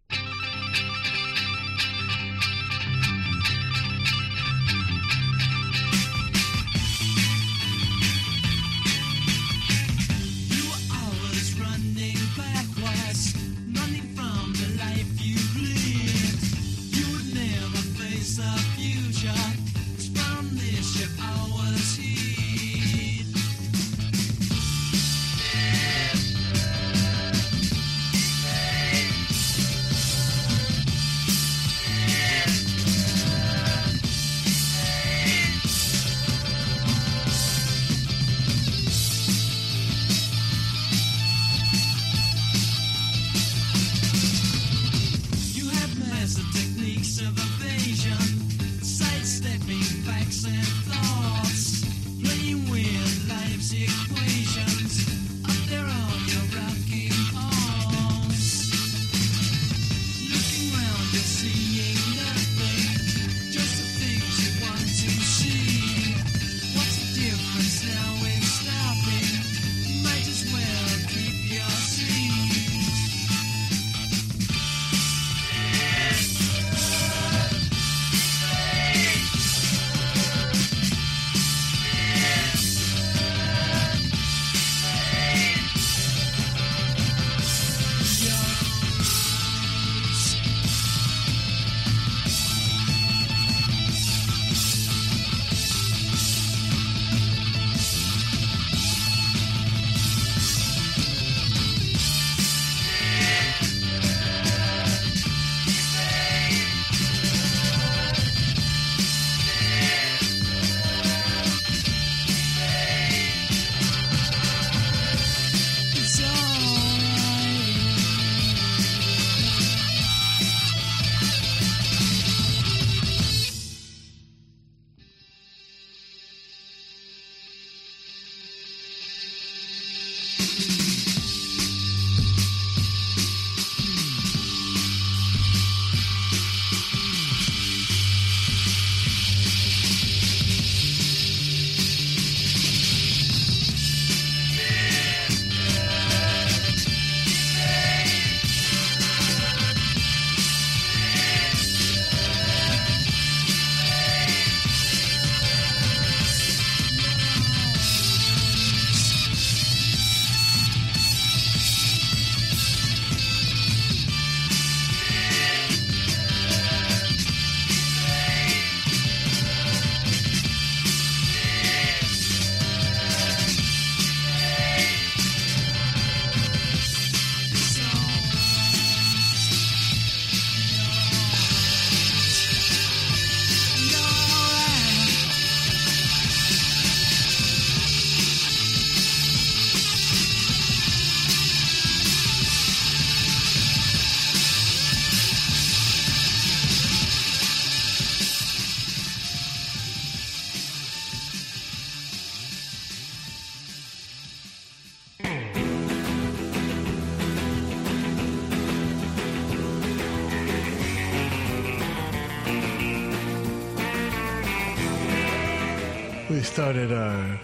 Started our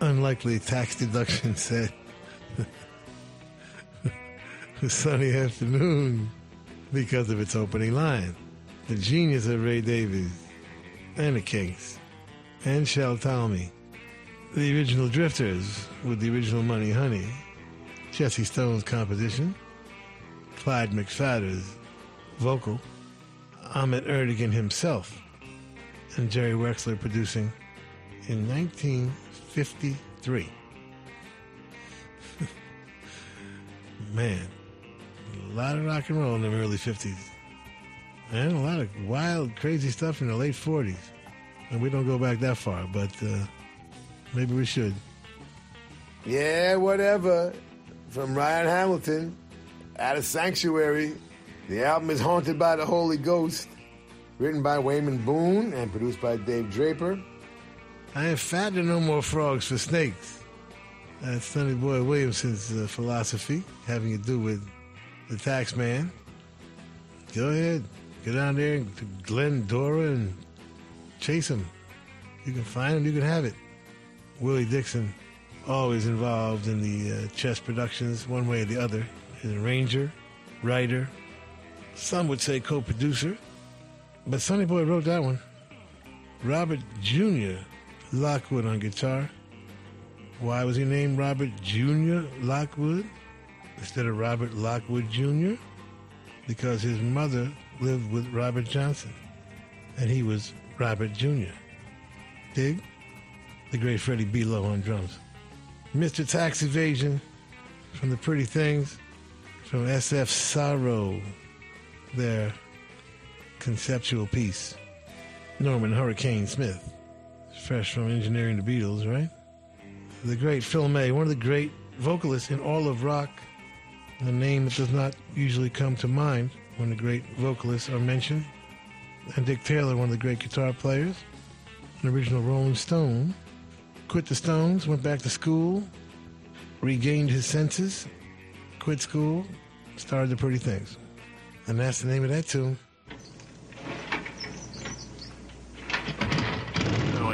unlikely tax deduction *laughs* set. a sunny afternoon because of its opening line. The genius of Ray Davies and the Kinks and Shel Talmy. The original Drifters with the original Money Honey. Jesse Stone's composition. Clyde McPhatter's vocal. Ahmet Ertegun himself and Jerry Wexler producing in 1953. *laughs* Man, a lot of rock and roll in the early 50s. And a lot of wild, crazy stuff in the late 40s. And we don't go back that far, but uh, maybe we should. Yeah, whatever. From Ryan Hamilton, out of Sanctuary. The album is Haunted by the Holy Ghost, written by Wayman Boone and produced by Dave Draper. I ain't fat to no more frogs for snakes. That's Sonny Boy Williamson's uh, philosophy, having to do with the tax man. Go ahead, go down there to Glen Dora and chase him. You can find him, you can have it. Willie Dixon, always involved in the uh, Chess productions, one way or the other. He's an arranger, writer, some would say co-producer, but Sonny Boy wrote that one. Robert Jr. Lockwood on guitar. Why was he named Robert Jr. Lockwood instead of Robert Lockwood Jr.? Because his mother lived with Robert Johnson, and he was Robert Jr. Dig? The great Freddie Below on drums. Mr. Tax Evasion from the Pretty Things, from SF Sorrow, their conceptual piece. Norman Hurricane Smith, fresh from engineering the Beatles, right? The great Phil May, one of the great vocalists in all of rock, a name that does not usually come to mind when the great vocalists are mentioned. And Dick Taylor, one of the great guitar players, an original Rolling Stone, quit the Stones, went back to school, regained his senses, quit school, started the Pretty Things. And that's the name of that tune. Now I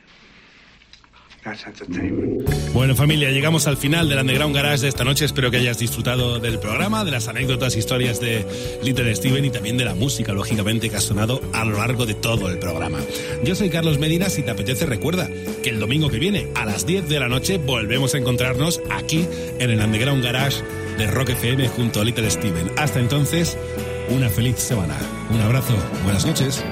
Bueno familia, llegamos al final del Underground Garage de esta noche. Espero que hayas disfrutado del programa, de las anécdotas, historias de Little Steven y también de la música, lógicamente, que ha sonado a lo largo de todo el programa. Yo soy Carlos Medina, si te apetece recuerda que el domingo que viene a las 10 de la noche volvemos a encontrarnos aquí en el Underground Garage de Rock FM junto a Little Steven. Hasta entonces, una feliz semana. Un abrazo, buenas noches.